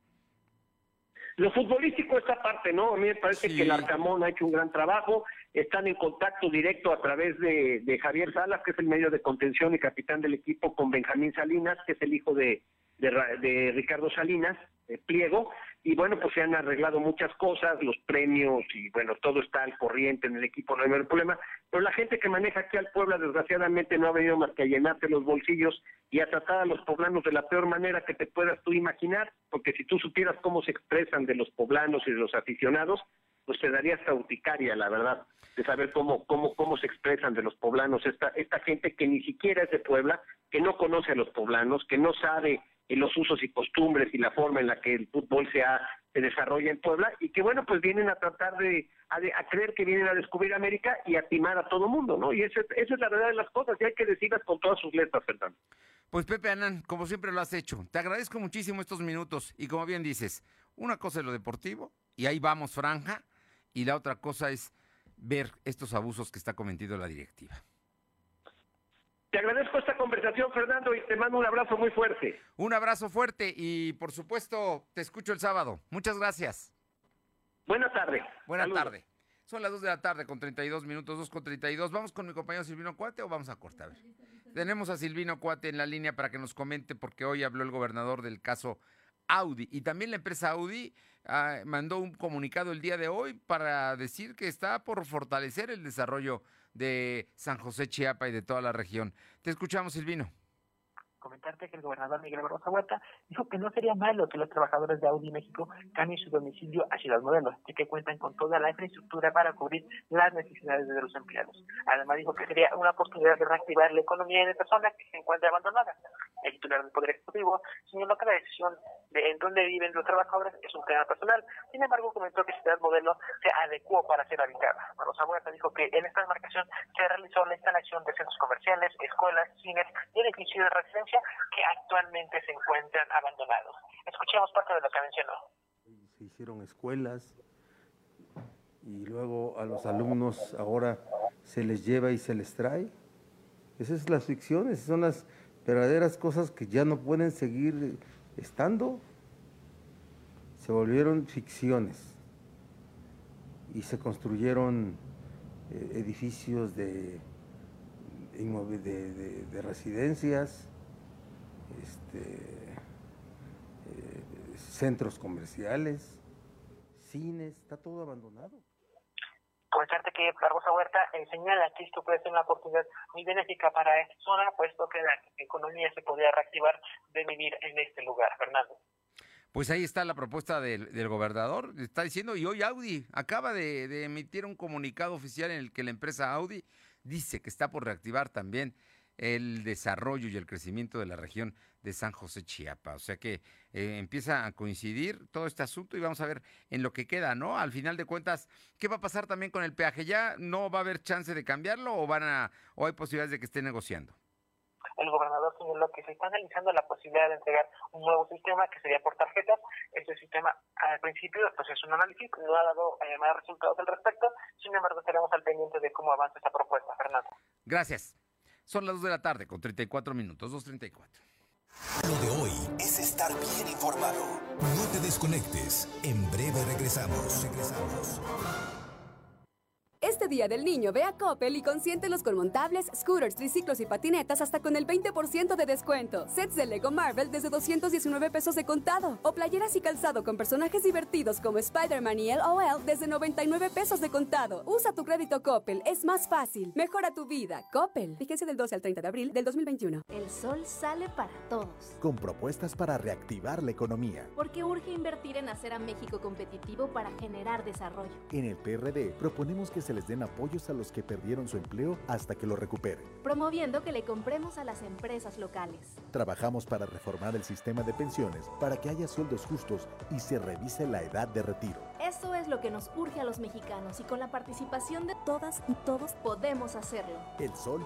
Lo futbolístico esta parte, ¿no? A mí me parece que el Arcamón ha hecho un gran trabajo, están en contacto directo a través de, de, Javier Salas, que es el medio de contención y capitán del equipo, con Benjamín Salinas, que es el hijo de, de, Ricardo Salinas, de Pliego, y bueno, pues se han arreglado muchas cosas, los premios y bueno, todo está al corriente en el equipo, no hay ningún problema, pero la gente que maneja aquí al Puebla desgraciadamente no ha venido más que a llenarte los bolsillos y a tratar a los poblanos de la peor manera que te puedas tú imaginar, porque si tú supieras cómo se expresan de los poblanos y de los aficionados, pues te daría hasta urticaria, la verdad, de saber cómo, cómo, cómo se expresan de los poblanos, esta, esta gente que ni siquiera es de Puebla, que no conoce a los poblanos, que no sabe en los usos y costumbres y la forma en la que el fútbol se, se desarrolla en Puebla y que bueno pues vienen a tratar de a, creer que vienen a descubrir América y a timar a todo mundo, ¿no? Y esa, esa es la verdad de las cosas y hay que decirlas con todas sus letras, Fernando. Pues Pepe Anán, como siempre lo has hecho, te agradezco muchísimo estos minutos y como bien dices, una cosa es lo deportivo y ahí vamos franja y la otra cosa es ver estos abusos que está cometiendo la directiva. Te agradezco esta conversación, Fernando, y te mando un abrazo muy fuerte. Un abrazo fuerte y, por supuesto, te escucho el sábado. Muchas gracias. Buenas tardes. Buenas tardes. Son las 2 de la tarde con 32 minutos, 2 con 32. ¿Vamos con mi compañero Silvino Cuate o vamos a cortar? Tenemos a Silvino Cuate en la línea para que nos comente porque hoy habló el gobernador del caso Audi y también la empresa Audi ah, mandó un comunicado el día de hoy para decir que está por fortalecer el desarrollo de San José Chiapa y de toda la región. Te escuchamos, Silvino comentarte que el gobernador Miguel Barroso Huerta dijo que no sería malo que los trabajadores de Audi México cambien su domicilio a Ciudad Modelos, ya que cuentan con toda la infraestructura para cubrir las necesidades de los empleados. Además dijo que sería una oportunidad de reactivar la economía de personas que se encuentran abandonadas. El titular del Poder Ejecutivo señaló que la decisión de en dónde viven los trabajadores es un tema personal. Sin embargo, comentó que Ciudad Modelo se adecuó para ser habitada. Barroso Huerta dijo que en esta demarcación se realizó la instalación de centros comerciales, escuelas, cines y edificios de residencia que actualmente se encuentran abandonados. Escuchemos parte de lo que mencionó. Se hicieron escuelas y luego a los alumnos ahora se les lleva y se les trae. Esas son las ficciones, son las verdaderas cosas que ya no pueden seguir estando. Se volvieron ficciones y se construyeron eh, edificios de, de, de residencias, este, eh, centros comerciales, cines, está todo abandonado. Comentarte que Barbosa Huerta eh, señala que esto puede ser una oportunidad muy benéfica para esta zona, puesto que la economía se podría reactivar de vivir en este lugar. Fernando. Pues ahí está la propuesta del, gobernador. Está diciendo, y hoy Audi acaba de, de, emitir un comunicado oficial en el que la empresa Audi dice que está por reactivar también el desarrollo y el crecimiento de la región de San José Chiapa. O sea que eh, empieza a coincidir todo este asunto y vamos a ver en lo que queda, ¿no? Al final de cuentas, ¿qué va a pasar también con el peaje? ¿Ya no va a haber chance de cambiarlo o van a o hay posibilidades de que esté negociando? El gobernador señaló que se está analizando la posibilidad de entregar un nuevo sistema que sería por tarjetas. Este sistema, al principio, pues es un análisis, no ha dado eh, más resultados al respecto. Sin embargo, estaremos al pendiente de cómo avanza esta propuesta, Fernando. Gracias. Son las 2 de la tarde con 34 minutos, 2.34. Lo de hoy es estar bien informado. No te desconectes. En breve regresamos. Regresamos. Este día del niño ve a Coppel y consiéntelos con montables, scooters, triciclos y patinetas hasta con el 20% de descuento. Sets de Lego Marvel desde 219 pesos de contado. O playeras y calzado con personajes divertidos como Spider-Man y LOL desde 99 pesos de contado. Usa tu crédito Coppel, es más fácil. Mejora tu vida. Coppel. Fíjense del 12 al 30 de abril del 2021. El sol sale para todos. Con propuestas para reactivar la economía. Porque urge invertir en hacer a México competitivo para generar desarrollo. En el PRD proponemos que se les den apoyos a los que perdieron su empleo hasta que lo recuperen. Promoviendo que le compremos a las empresas locales. Trabajamos para reformar el sistema de pensiones para que haya sueldos justos y se revise la edad de retiro. Eso es lo que nos urge a los mexicanos y con la participación de todas y todos podemos hacerlo. El sol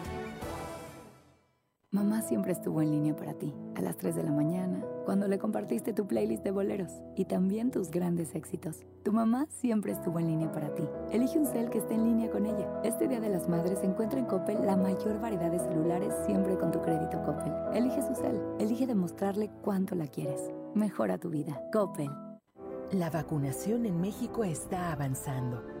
Mamá siempre estuvo en línea para ti, a las 3 de la mañana, cuando le compartiste tu playlist de boleros y también tus grandes éxitos. Tu mamá siempre estuvo en línea para ti. Elige un cel que esté en línea con ella. Este Día de las Madres encuentra en Coppel la mayor variedad de celulares siempre con tu crédito Coppel. Elige su cel, elige demostrarle cuánto la quieres. Mejora tu vida. Coppel. La vacunación en México está avanzando.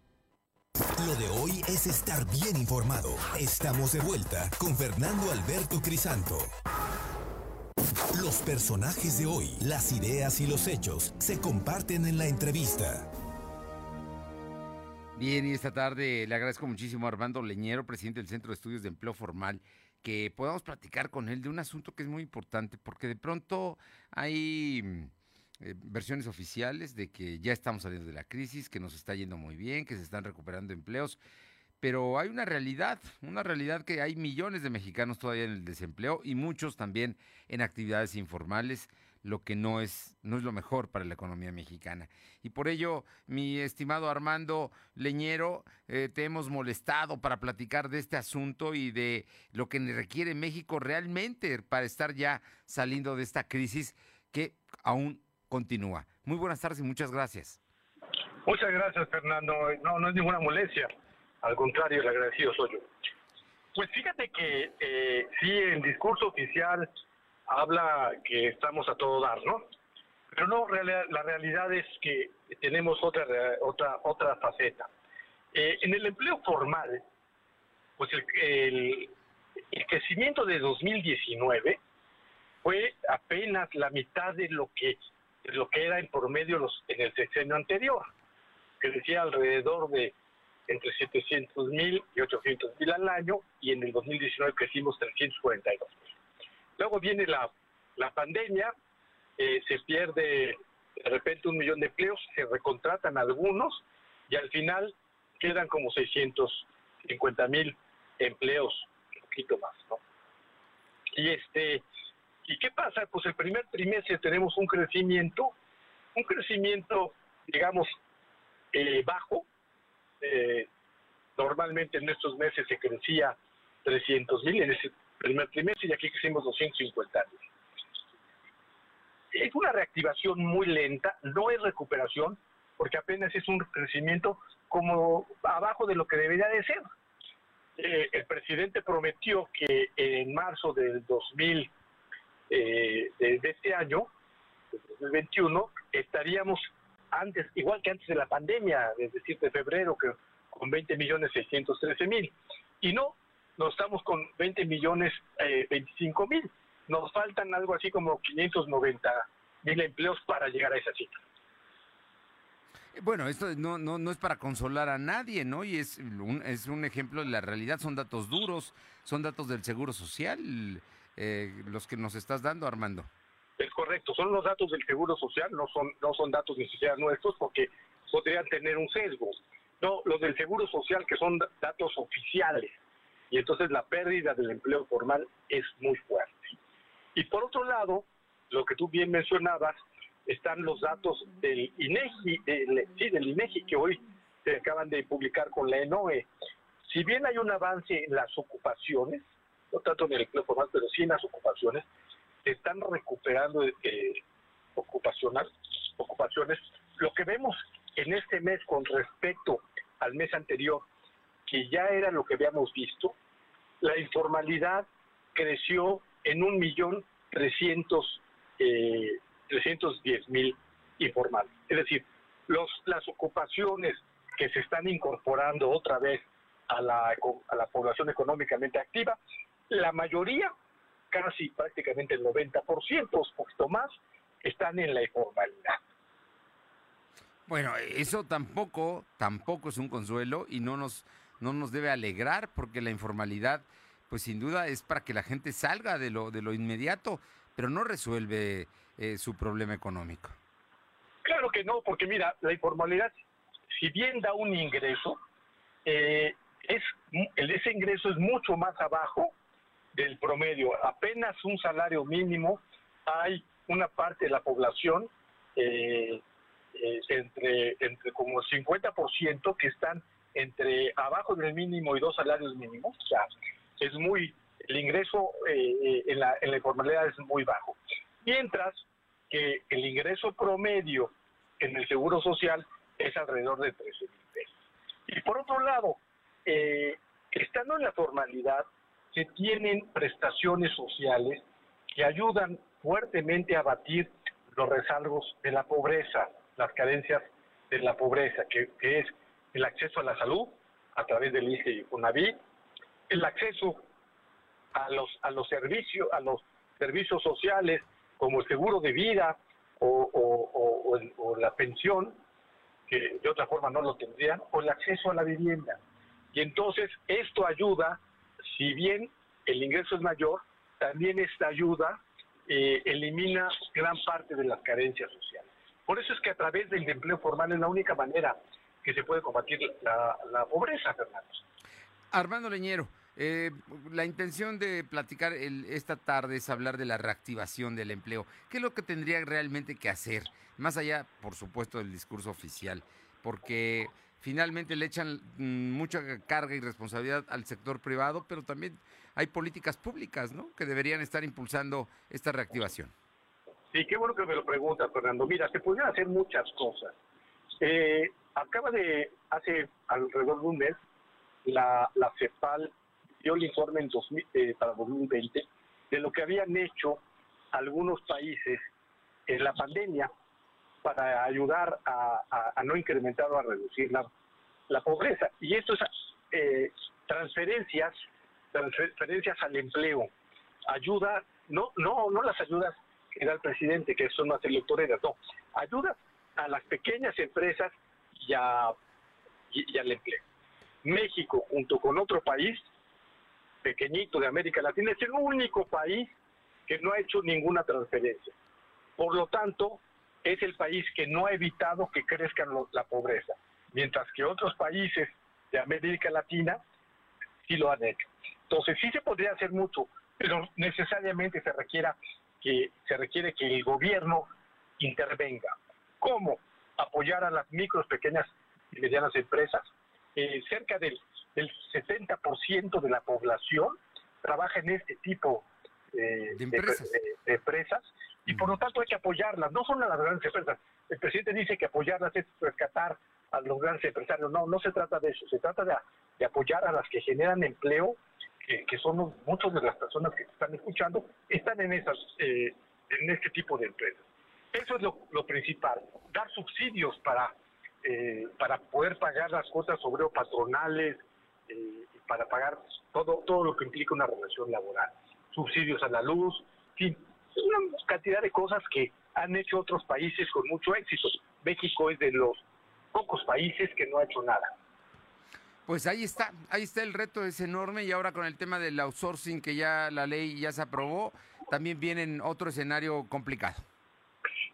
Lo de hoy es estar bien informado. Estamos de vuelta con Fernando Alberto Crisanto. Los personajes de hoy, las ideas y los hechos se comparten en la entrevista. Bien, y esta tarde le agradezco muchísimo a Armando Leñero, presidente del Centro de Estudios de Empleo Formal, que podamos platicar con él de un asunto que es muy importante, porque de pronto hay eh, versiones oficiales de que ya estamos saliendo de la crisis, que nos está yendo muy bien, que se están recuperando empleos, pero hay una realidad, una realidad que hay millones de mexicanos todavía en el desempleo y muchos también en actividades informales, lo que no es, no es lo mejor para la economía mexicana. Y por ello, mi estimado Armando Leñero, eh, te hemos molestado para platicar de este asunto y de lo que requiere México realmente para estar ya saliendo de esta crisis que aún continúa. Muy buenas tardes y muchas gracias. Muchas gracias, Fernando. No, no es ninguna molestia. Al contrario, el agradecido soy yo. Pues fíjate que eh, sí, el discurso oficial habla que estamos a todo dar, ¿no? Pero no, la realidad es que tenemos otra otra otra faceta. Eh, en el empleo formal, pues el, el, el crecimiento de 2019 fue apenas la mitad de lo que lo que era en promedio los, en el sexenio anterior, que decía alrededor de entre 700 mil y 800 mil al año, y en el 2019 crecimos 342 mil. Luego viene la, la pandemia, eh, se pierde de repente un millón de empleos, se recontratan algunos, y al final quedan como 650 mil empleos, un poquito más, ¿no? Y este, ¿Y qué pasa? Pues el primer trimestre tenemos un crecimiento, un crecimiento, digamos, eh, bajo. Eh, normalmente en estos meses se crecía 300 mil en ese primer trimestre y aquí crecimos 250 mil. Es una reactivación muy lenta, no es recuperación, porque apenas es un crecimiento como abajo de lo que debería de ser. Eh, el presidente prometió que en marzo del 2000 eh, de, este año, 2021, estaríamos antes, igual que antes de la pandemia, es decir, de febrero, con 20 millones 613 mil. Y no, no estamos con 20 millones 25 mil. Nos faltan algo así como 590 mil empleos para llegar a esa cifra. Bueno, esto no, no, no es para consolar a nadie, ¿no? Y es un, es un ejemplo de la realidad, son datos duros, son datos del Seguro Social. Eh, los que nos estás dando, Armando. Es correcto, son los datos del Seguro Social, no son, no son datos ni siquiera nuestros porque podrían tener un sesgo. No, los del Seguro Social que son datos oficiales. Y entonces la pérdida del empleo formal es muy fuerte. Y por otro lado, lo que tú bien mencionabas, están los datos del INEGI, del, sí, del INEGI que hoy se acaban de publicar con la ENOE. Si bien hay un avance en las ocupaciones, no tanto en el empleo formal, pero sí en las ocupaciones, se están recuperando eh, ocupacional, ocupaciones. Lo que vemos en este mes con respecto al mes anterior, que ya era lo que habíamos visto, la informalidad creció en un millón trescientos eh, diez mil informales. Es decir, los, las ocupaciones que se están incorporando otra vez a la, a la población económicamente activa, la mayoría, casi prácticamente el 90%, un poquito más, están en la informalidad. Bueno, eso tampoco, tampoco es un consuelo y no nos, no nos debe alegrar porque la informalidad, pues sin duda es para que la gente salga de lo, de lo inmediato, pero no resuelve eh, su problema económico. Claro que no, porque mira, la informalidad, si bien da un ingreso, eh, es, ese ingreso es mucho más abajo del promedio. Apenas un salario mínimo, hay una parte de la población, eh, eh, entre, entre como el 50% que están entre abajo del mínimo y dos salarios mínimos. O sea, es muy, el ingreso eh, en, la, en la informalidad es muy bajo. Mientras que el ingreso promedio en el Seguro Social es alrededor de 13 mil pesos. Y por otro lado, eh, estando en la formalidad, se tienen prestaciones sociales que ayudan fuertemente a abatir los rezagos de la pobreza, las carencias de la pobreza, que, es el acceso a la salud a través del ICE y UNAVI, el acceso a los, a los servicios, a los servicios sociales como el seguro de vida o la pensión, que de otra forma no lo tendrían, o el acceso a la vivienda. Y entonces esto ayuda, si bien el ingreso es mayor, también esta ayuda eh, elimina gran parte de las carencias sociales. Por eso es que a través del empleo formal es la única manera que se puede combatir la, pobreza, Fernando. Armando Leñero, eh, la intención de platicar esta tarde es hablar de la reactivación del empleo. ¿Qué es lo que tendría realmente que hacer? Más allá, por supuesto, del discurso oficial. Porque finalmente le echan mm, mucha carga y responsabilidad al sector privado, pero también hay políticas públicas, ¿no? Que deberían estar impulsando esta reactivación. Sí, qué bueno que me lo preguntas, Fernando. Mira, se podrían hacer muchas cosas. Eh, acaba de, hace alrededor de un mes, la, la CEPAL dio el informe en eh, para 2020 de lo que habían hecho algunos países en la pandemia para ayudar a, no incrementar o a reducir la, pobreza. Y esto es eh, transferencias, transferencias al empleo, ayuda, no, no, no las ayudas que da el presidente, que son las electoreras, no, ayuda a las pequeñas empresas y, y, al empleo. México, junto con otro país pequeñito de América Latina, es el único país que no ha hecho ninguna transferencia. Por lo tanto, es el país que no ha evitado que crezca la pobreza, mientras que otros países de América Latina sí lo han hecho. Entonces sí se podría hacer mucho, pero necesariamente se requiera que se requiere que el gobierno intervenga. ¿Cómo? Apoyar a las micros, pequeñas y medianas empresas. Eh, cerca del, del 70% de la población trabaja en este tipo eh, de, empresas y por lo tanto hay que apoyarlas, no son a las grandes empresas. El presidente dice que apoyarlas es rescatar a los grandes empresarios, no, no se trata de eso, se trata de, apoyar a las que generan empleo, que, son muchas de las personas que están escuchando, están en, esas, eh, en este tipo de empresas. Eso es lo, principal, dar subsidios para, eh, para poder pagar las cuotas obrero patronales, eh, para pagar todo, todo lo que implica una relación laboral, subsidios a la luz, en una cantidad de cosas que han hecho otros países con mucho éxito. México es de los pocos países que no ha hecho nada. Pues ahí está, ahí está el reto, es enorme y ahora con el tema del outsourcing que ya la ley ya se aprobó, también viene en otro escenario complicado.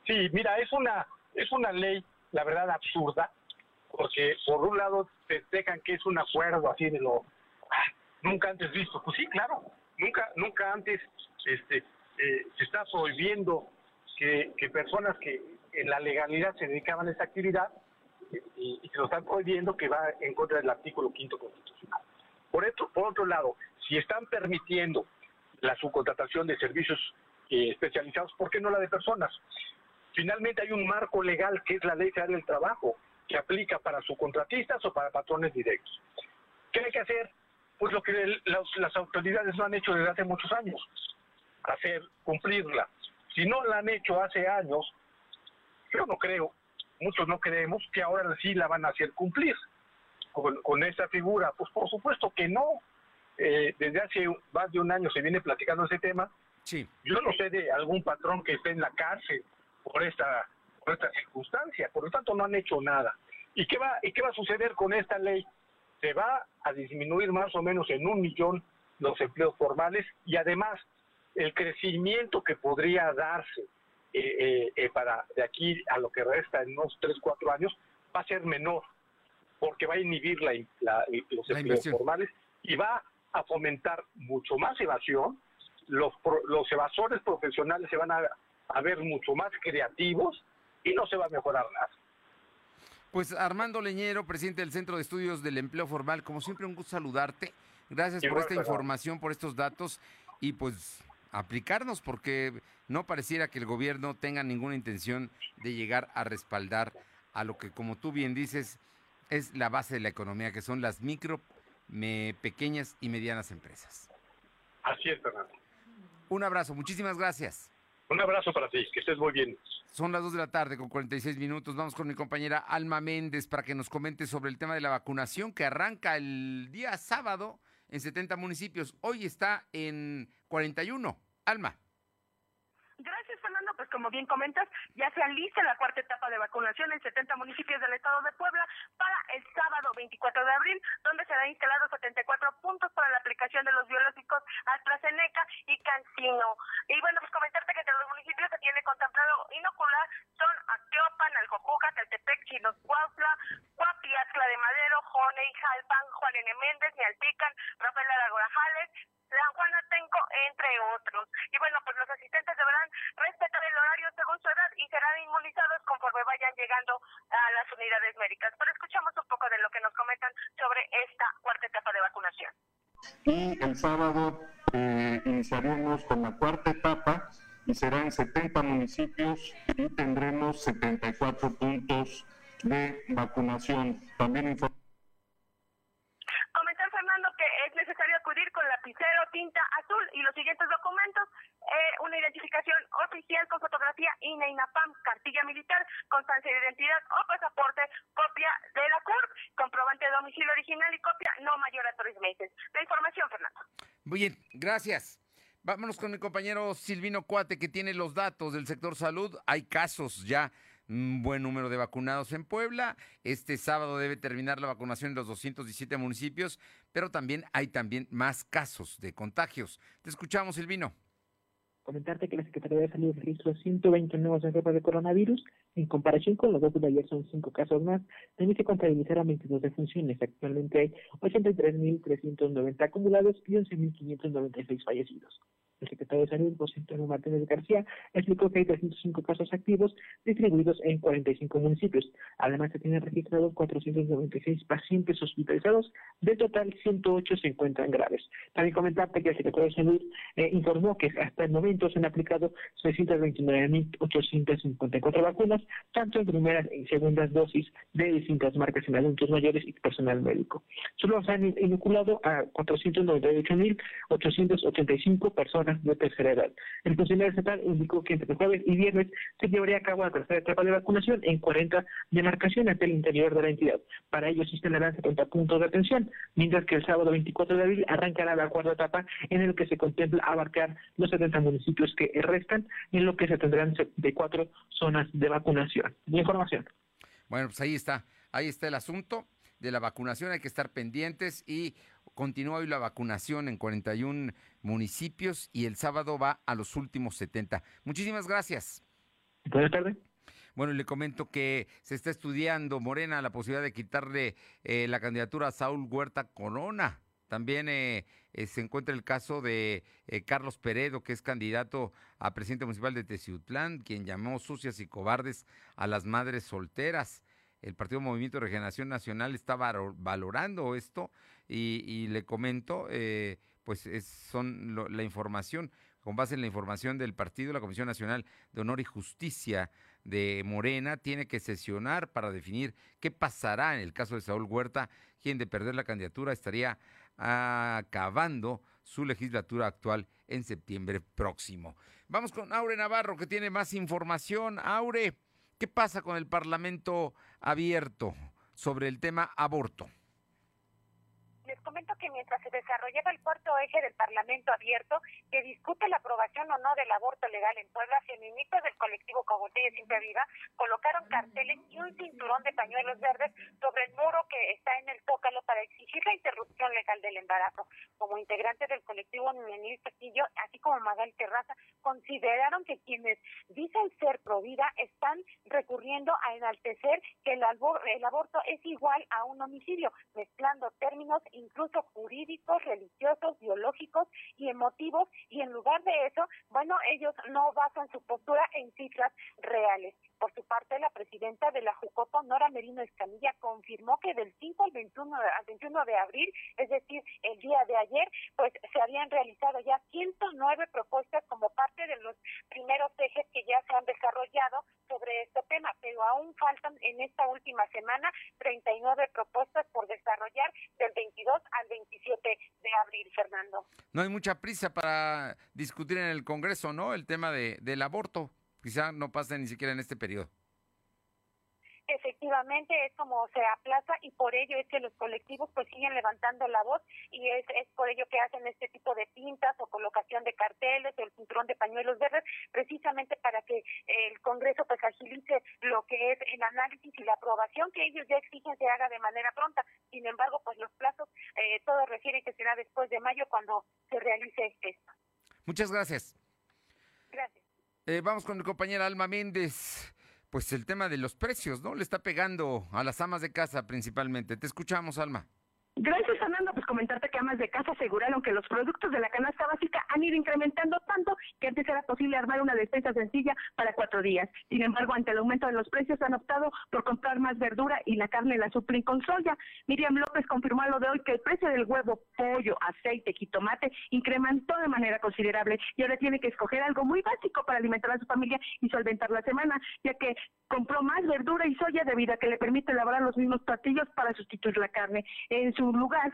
Sí, mira, es una es una ley, la verdad, absurda, porque por un lado te dejan que es un acuerdo así de lo ah, nunca antes visto. Pues sí, claro, nunca nunca antes este eh, se está prohibiendo que, personas que en la legalidad se dedicaban a esa actividad y, se lo están prohibiendo que va en contra del artículo quinto constitucional. Por otro, por otro lado, si están permitiendo la subcontratación de servicios eh, especializados, ¿por qué no la de personas? Finalmente hay un marco legal que es la Ley Federal del Trabajo que aplica para subcontratistas o para patrones directos. ¿Qué hay que hacer? Pues lo que las autoridades no han hecho desde hace muchos años, hacer cumplirla. Si no la han hecho hace años, yo no creo, muchos no creemos que ahora sí la van a hacer cumplir con, con esta figura. Pues por supuesto que no. Eh, desde hace más de un año se viene platicando ese tema. Sí. Yo no sé de algún patrón que esté en la cárcel por esta, por esta circunstancia, por lo tanto no han hecho nada. ¿Y qué, va, ¿Y qué va a suceder con esta ley? Se va a disminuir más o menos en un millón los empleos formales y además el crecimiento que podría darse eh, eh, eh, para de aquí a lo que resta en unos 3, 4 años va a ser menor, porque va a inhibir la, los empleos formales y va a fomentar mucho más evasión. Los, los evasores profesionales se van a, a ver mucho más creativos y no se va a mejorar nada. Pues Armando Leñero, presidente del Centro de Estudios del Empleo Formal, como siempre un gusto saludarte. Gracias por esta información, por estos datos y pues aplicarnos porque no pareciera que el gobierno tenga ninguna intención de llegar a respaldar a lo que, como tú bien dices, es la base de la economía, que son las micro, pequeñas y medianas empresas. Así es, Fernando. Un abrazo, muchísimas gracias. Un abrazo para ti, que estés muy bien. Son las 2 de la tarde con 46 minutos. Vamos con mi compañera Alma Méndez para que nos comente sobre el tema de la vacunación que arranca el día sábado en 70 municipios. Hoy está en 41. Alma. Pues como bien comentas, ya se alista la cuarta etapa de vacunación en 70 municipios del estado de Puebla para el sábado 24 de abril, donde serán instalados 74 puntos para la aplicación de los biológicos AstraZeneca y Cancino. Y bueno, pues comentarte que entre los municipios se tiene contemplado inocular son Acteopan, Alcojuca, Teltepec, Chinos, Cuautla, Cuapiatla de Madero, Joney, Jalpan, Juan N. Méndez, Nialpican, Rafael Aragorajales, San Juan Atenco, entre otros. Y bueno, pues los asistentes deberán respetar el horario según su edad y serán inmunizados conforme vayan llegando a las unidades médicas. Pero escuchamos un poco de lo que nos comentan sobre esta cuarta etapa de vacunación. Y el sábado eh, iniciaremos con la cuarta etapa y será en 70 municipios y tendremos 74 puntos de vacunación. También con lapicero, tinta azul y los siguientes documentos, eh, una identificación oficial con fotografía INEINAPAM, cartilla militar, constancia de identidad o pasaporte, copia de la CURP, comprobante de domicilio original y copia no mayor a tres meses. La información, Fernando. Muy bien, gracias. Vámonos con mi compañero Silvino Cuate, que tiene los datos del sector salud. Hay casos ya un buen número de vacunados en Puebla. Este sábado debe terminar la vacunación en los 217 municipios, pero también hay también más casos de contagios. Te escuchamos, Silvino. Comentarte que la Secretaría de Salud registró 120 nuevos enfermos de coronavirus. En comparación con los datos de ayer son cinco casos más. También se contabilizaron 22 defunciones. Actualmente hay 83.390 acumulados y 11.596 fallecidos. El secretario de Salud, José Antonio Martínez García, explicó que hay 305 casos activos distribuidos en 45 municipios. Además, se tienen registrados 496 pacientes hospitalizados. De total, 108 se encuentran graves. También comentarte que el secretario de Salud eh, informó que hasta el momento se han aplicado 629.854 vacunas, tanto en primeras y segundas dosis de distintas marcas en adultos mayores y personal médico. Solo se han inoculado a 498.885 personas de tercera edad. El funcionario estatal indicó que entre jueves y viernes se llevaría a cabo la tercera etapa de vacunación en 40 demarcaciones del interior de la entidad. Para ello se instalarán 70 puntos de atención, mientras que el sábado 24 de abril arrancará la cuarta etapa en el que se contempla abarcar los 70 municipios que restan, en lo que se tendrán 74 zonas de vacunación. De información. Bueno, pues ahí está, ahí está el asunto de la vacunación, hay que estar pendientes y continúa hoy la vacunación en 41 municipios y el sábado va a los últimos 70. Muchísimas gracias. Buenas tardes. Bueno, le comento que se está estudiando Morena la posibilidad de quitarle eh, la candidatura a Saúl Huerta Corona. También eh, eh, se encuentra el caso de Carlos Peredo, que es candidato a presidente municipal de Teciutlán, quien llamó sucias y cobardes a las madres solteras. El Partido Movimiento de Regeneración Nacional está valorando esto y, le comento, eh, pues es, son la información, con base en la información del partido, la Comisión Nacional de Honor y Justicia de Morena tiene que sesionar para definir qué pasará en el caso de Saúl Huerta, quien de perder la candidatura estaría acabando su legislatura actual en septiembre próximo. Vamos con Aure Navarro, que tiene más información. Aure, ¿qué pasa con el Parlamento abierto sobre el tema aborto? Comento que mientras se desarrollaba el cuarto eje del Parlamento abierto, que discute la aprobación o no del aborto legal en Puebla, feministas del colectivo Cogotilla Siempre Viva colocaron carteles y un cinturón de pañuelos verdes sobre el muro que está en el Zócalo para exigir la interrupción legal del embarazo. Como integrantes del colectivo Nenil Castillo, así como Magal Terraza, consideraron que quienes dicen ser pro vida están recurriendo a enaltecer que el, el aborto es igual a un homicidio, mezclando términos incluso jurídicos, religiosos, biológicos y emotivos, y en lugar de eso, bueno, ellos no basan su postura en cifras reales. Por su parte, la presidenta de la Jucopo, Nora Merino Escamilla, confirmó que del 5 al 21, al 21 de abril, es decir, el día de ayer, pues se habían realizado ya 109 propuestas como parte de los primeros ejes que ya se han desarrollado sobre este tema, pero aún faltan en esta última semana 39 propuestas por desarrollar del 22 al 27 de abril, Fernando. No hay mucha prisa para discutir en el Congreso, ¿no? El tema de, del aborto quizá no pase ni siquiera en este periodo. Efectivamente, es como se aplaza y por ello es que los colectivos pues siguen levantando la voz y es, es por ello que hacen este tipo de pintas o colocación de carteles o el cinturón de pañuelos verdes, precisamente para que el Congreso pues agilice lo que es el análisis y la aprobación que ellos ya exigen se haga de manera pronta. Sin embargo, pues los plazos, eh, todo refiere que será después de mayo cuando se realice esto. Muchas gracias. Gracias. Eh, vamos con mi compañera Alma Méndez. Pues el tema de los precios, ¿no? Le está pegando a las amas de casa principalmente. Te escuchamos, Alma. Gracias, Fernando. Comentarte que amas de casa aseguraron que los productos de la canasta básica han ido incrementando tanto que antes era posible armar una despensa sencilla para cuatro días. Sin embargo, ante el aumento de los precios, han optado por comprar más verdura y la carne la suplen con soya. Miriam López confirmó a lo de hoy que el precio del huevo, pollo, aceite y tomate incrementó de manera considerable y ahora tiene que escoger algo muy básico para alimentar a su familia y solventar la semana, ya que compró más verdura y soya debido a que le permite elaborar los mismos platillos para sustituir la carne. En su lugar,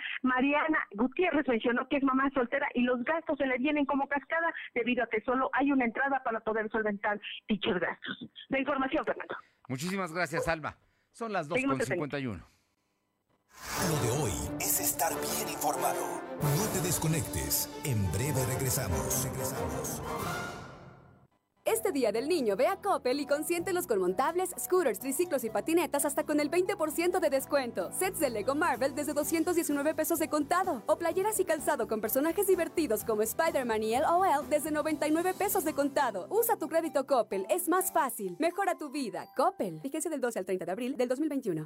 Mariana Gutiérrez mencionó que es mamá soltera y los gastos se le vienen como cascada debido a que solo hay una entrada para poder solventar dichos gastos. La información, Fernando. Muchísimas gracias, Alma. Son las 2.51. Lo de hoy es estar bien informado. No te desconectes. En breve regresamos. Regresamos. Este día del niño ve a Coppel y consiéntelos con montables, scooters, triciclos y patinetas hasta con el 20% de descuento. Sets de Lego Marvel desde 219 pesos de contado. O playeras y calzado con personajes divertidos como Spider-Man y LOL desde 99 pesos de contado. Usa tu crédito Coppel, es más fácil. Mejora tu vida. Coppel. Fíjense del 12 al 30 de abril del 2021.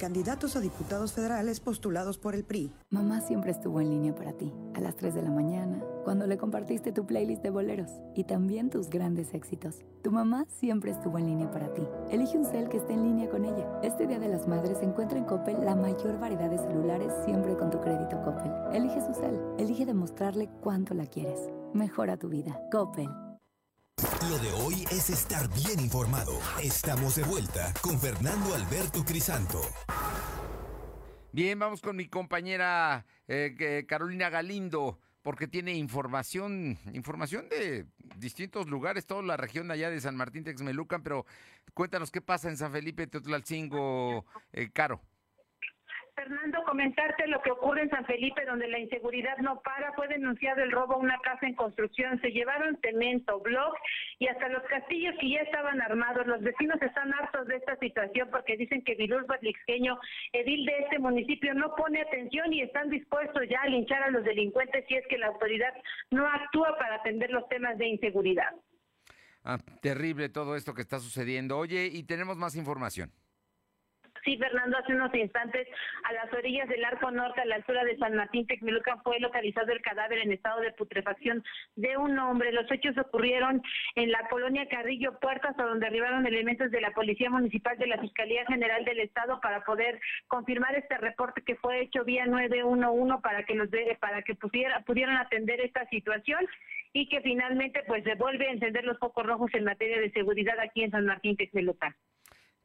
candidatos a diputados federales postulados por el PRI. Mamá siempre estuvo en línea para ti, a las 3 de la mañana, cuando le compartiste tu playlist de boleros y también tus grandes éxitos. Tu mamá siempre estuvo en línea para ti. Elige un cel que esté en línea con ella. Este Día de las Madres encuentra en Coppel la mayor variedad de celulares siempre con tu crédito Coppel. Elige su cel, elige demostrarle cuánto la quieres. Mejora tu vida. Coppel. Lo de hoy es estar bien informado. Estamos de vuelta con Fernando Alberto Crisanto. Bien, vamos con mi compañera eh, Carolina Galindo porque tiene información, información de distintos lugares, toda la región allá de San Martín Texmelucan, pero cuéntanos qué pasa en San Felipe Teotlalcingo, eh, Caro. Fernando, comentarte lo que ocurre en San Felipe, donde la inseguridad no para. Fue denunciado el robo a una casa en construcción. Se llevaron cemento, blog y hasta los castillos que ya estaban armados. Los vecinos están hartos de esta situación porque dicen que Vilur Batlixqueño, edil de este municipio, no pone atención y están dispuestos ya a linchar a los delincuentes si es que la autoridad no actúa para atender los temas de inseguridad. Ah, terrible todo esto que está sucediendo. Oye, y tenemos más información. Sí, Fernando, hace unos instantes a las orillas del Arco Norte, a la altura de San Martín Texmelucan, fue localizado el cadáver en estado de putrefacción de un hombre. Los hechos ocurrieron en la colonia Carrillo Puertas, a donde arribaron elementos de la Policía Municipal de la Fiscalía General del Estado para poder confirmar este reporte que fue hecho vía 911 para que los para que pudiera, pudieran atender esta situación y que finalmente pues devuelve a encender los focos rojos en materia de seguridad aquí en San Martín Texmelucan.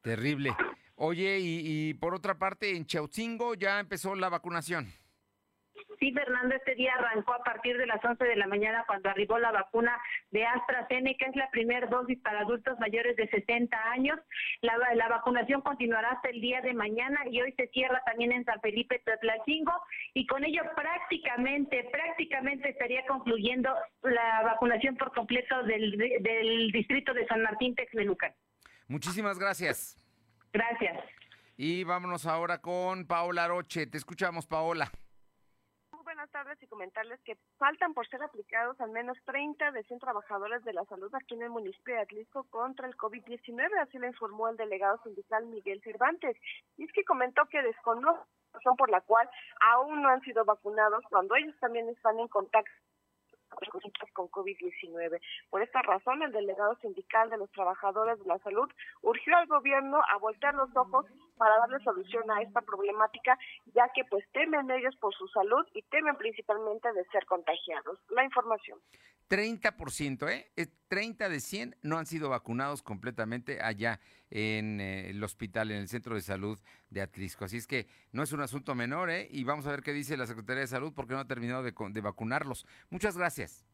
Terrible. Oye, y, por otra parte, en Chautzingo ya empezó la vacunación. Sí, Fernando, este día arrancó a partir de las 11 de la mañana cuando arribó la vacuna de AstraZeneca, es la primera dosis para adultos mayores de 60 años. La, la, vacunación continuará hasta el día de mañana y hoy se cierra también en San Felipe Tlatlachingo y con ello prácticamente, prácticamente estaría concluyendo la vacunación por completo del, del distrito de San Martín Texmelucan. Muchísimas gracias. Gracias. Y vámonos ahora con Paola Roche. Te escuchamos, Paola. Muy buenas tardes y comentarles que faltan por ser aplicados al menos 30 de 100 trabajadores de la salud aquí en el municipio de Atlisco contra el COVID-19, así lo informó el delegado sindical Miguel Cervantes. Y es que comentó que desconoce la razón por la cual aún no han sido vacunados cuando ellos también están en contacto con COVID-19. Por esta razón, el delegado sindical de los trabajadores de la salud urgió al gobierno a voltear los ojos para darle solución a esta problemática, ya que pues temen ellos por su salud y temen principalmente de ser contagiados. La información. 30%, ¿eh? 30 de 100 no han sido vacunados completamente allá en eh, el hospital, en el centro de salud de Atlisco. Así es que no es un asunto menor, ¿eh? Y vamos a ver qué dice la Secretaría de Salud porque no ha terminado de, de vacunarlos. Muchas gracias.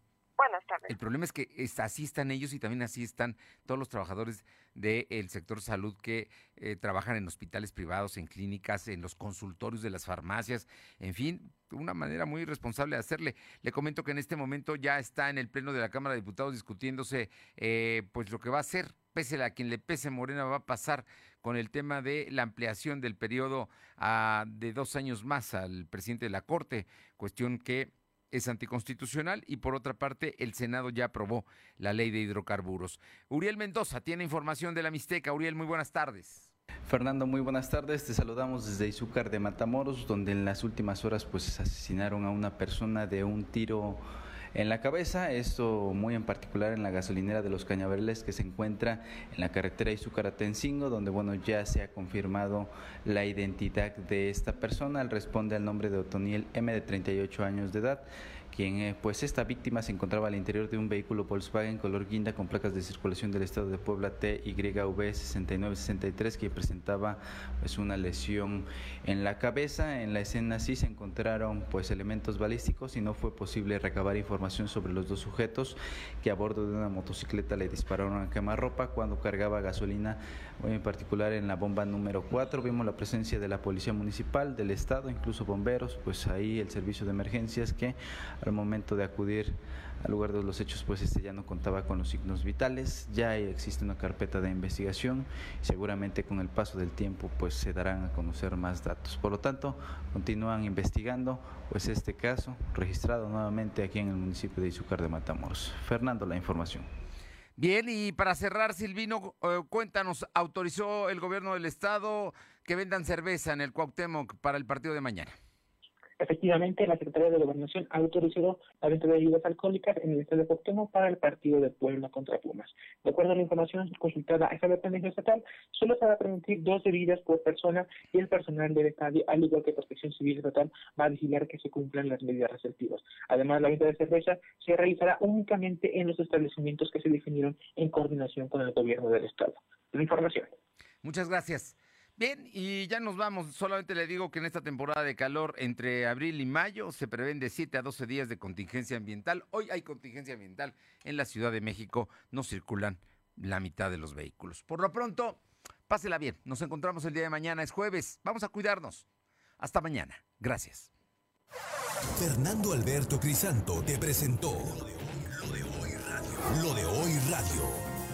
El problema es que así están ellos y también así están todos los trabajadores del sector salud que eh, trabajan en hospitales privados, en clínicas, en los consultorios de las farmacias, en fin, una manera muy irresponsable de hacerle. Le comento que en este momento ya está en el Pleno de la Cámara de Diputados discutiéndose eh, pues lo que va a hacer, pese a quien le pese Morena, va a pasar con el tema de la ampliación del periodo a, de dos años más al presidente de la Corte, cuestión que es anticonstitucional y por otra parte el Senado ya aprobó la ley de hidrocarburos. Uriel Mendoza tiene información de la Mixteca. Uriel, muy buenas tardes. Fernando, muy buenas tardes. Te saludamos desde Izúcar de Matamoros, donde en las últimas horas pues asesinaron a una persona de un tiro en la cabeza, esto muy en particular en la gasolinera de los Cañavereles que se encuentra en la carretera Izúcar-Atencingo, donde bueno ya se ha confirmado la identidad de esta persona, él responde al nombre de Otoniel M de 38 años de edad quien eh, pues esta víctima se encontraba al interior de un vehículo Volkswagen color guinda con placas de circulación del estado de Puebla TYV 6963 que presentaba pues una lesión en la cabeza. En la escena sí se encontraron pues elementos balísticos y no fue posible recabar información sobre los dos sujetos que a bordo de una motocicleta le dispararon a quemarropa cuando cargaba gasolina, en particular en la bomba número 4. Vimos la presencia de la policía municipal, del estado, incluso bomberos, pues ahí el servicio de emergencias que al momento de acudir al lugar de los hechos, pues este ya no contaba con los signos vitales, ya existe una carpeta de investigación y seguramente con el paso del tiempo pues se darán a conocer más datos. Por lo tanto, continúan investigando pues este caso registrado nuevamente aquí en el municipio de Izúcar de Matamoros. Fernando, la información. Bien, y para cerrar, Silvino, eh, cuéntanos, ¿autorizó el gobierno del estado que vendan cerveza en el Cuauhtémoc para el partido de mañana? Efectivamente, la Secretaría de Gobernación autorizó la venta de bebidas alcohólicas en el estado de Cuauhtémoc para el partido de Puebla contra Pumas. De acuerdo a la información consultada a esta dependencia estatal, solo se va a permitir dos bebidas por persona y el personal del estadio, al igual que Protección Civil Estatal, va a vigilar que se cumplan las medidas restrictivas. Además, la venta de cerveza se realizará únicamente en los establecimientos que se definieron en coordinación con el gobierno del estado. La información. Muchas gracias. Bien, y ya nos vamos. Solamente le digo que en esta temporada de calor entre abril y mayo se prevén de 7 a 12 días de contingencia ambiental. Hoy hay contingencia ambiental en la Ciudad de México. No circulan la mitad de los vehículos. Por lo pronto, pásela bien. Nos encontramos el día de mañana. Es jueves. Vamos a cuidarnos. Hasta mañana. Gracias. Fernando Alberto Crisanto te presentó Lo de Hoy Radio. Lo de Hoy Radio.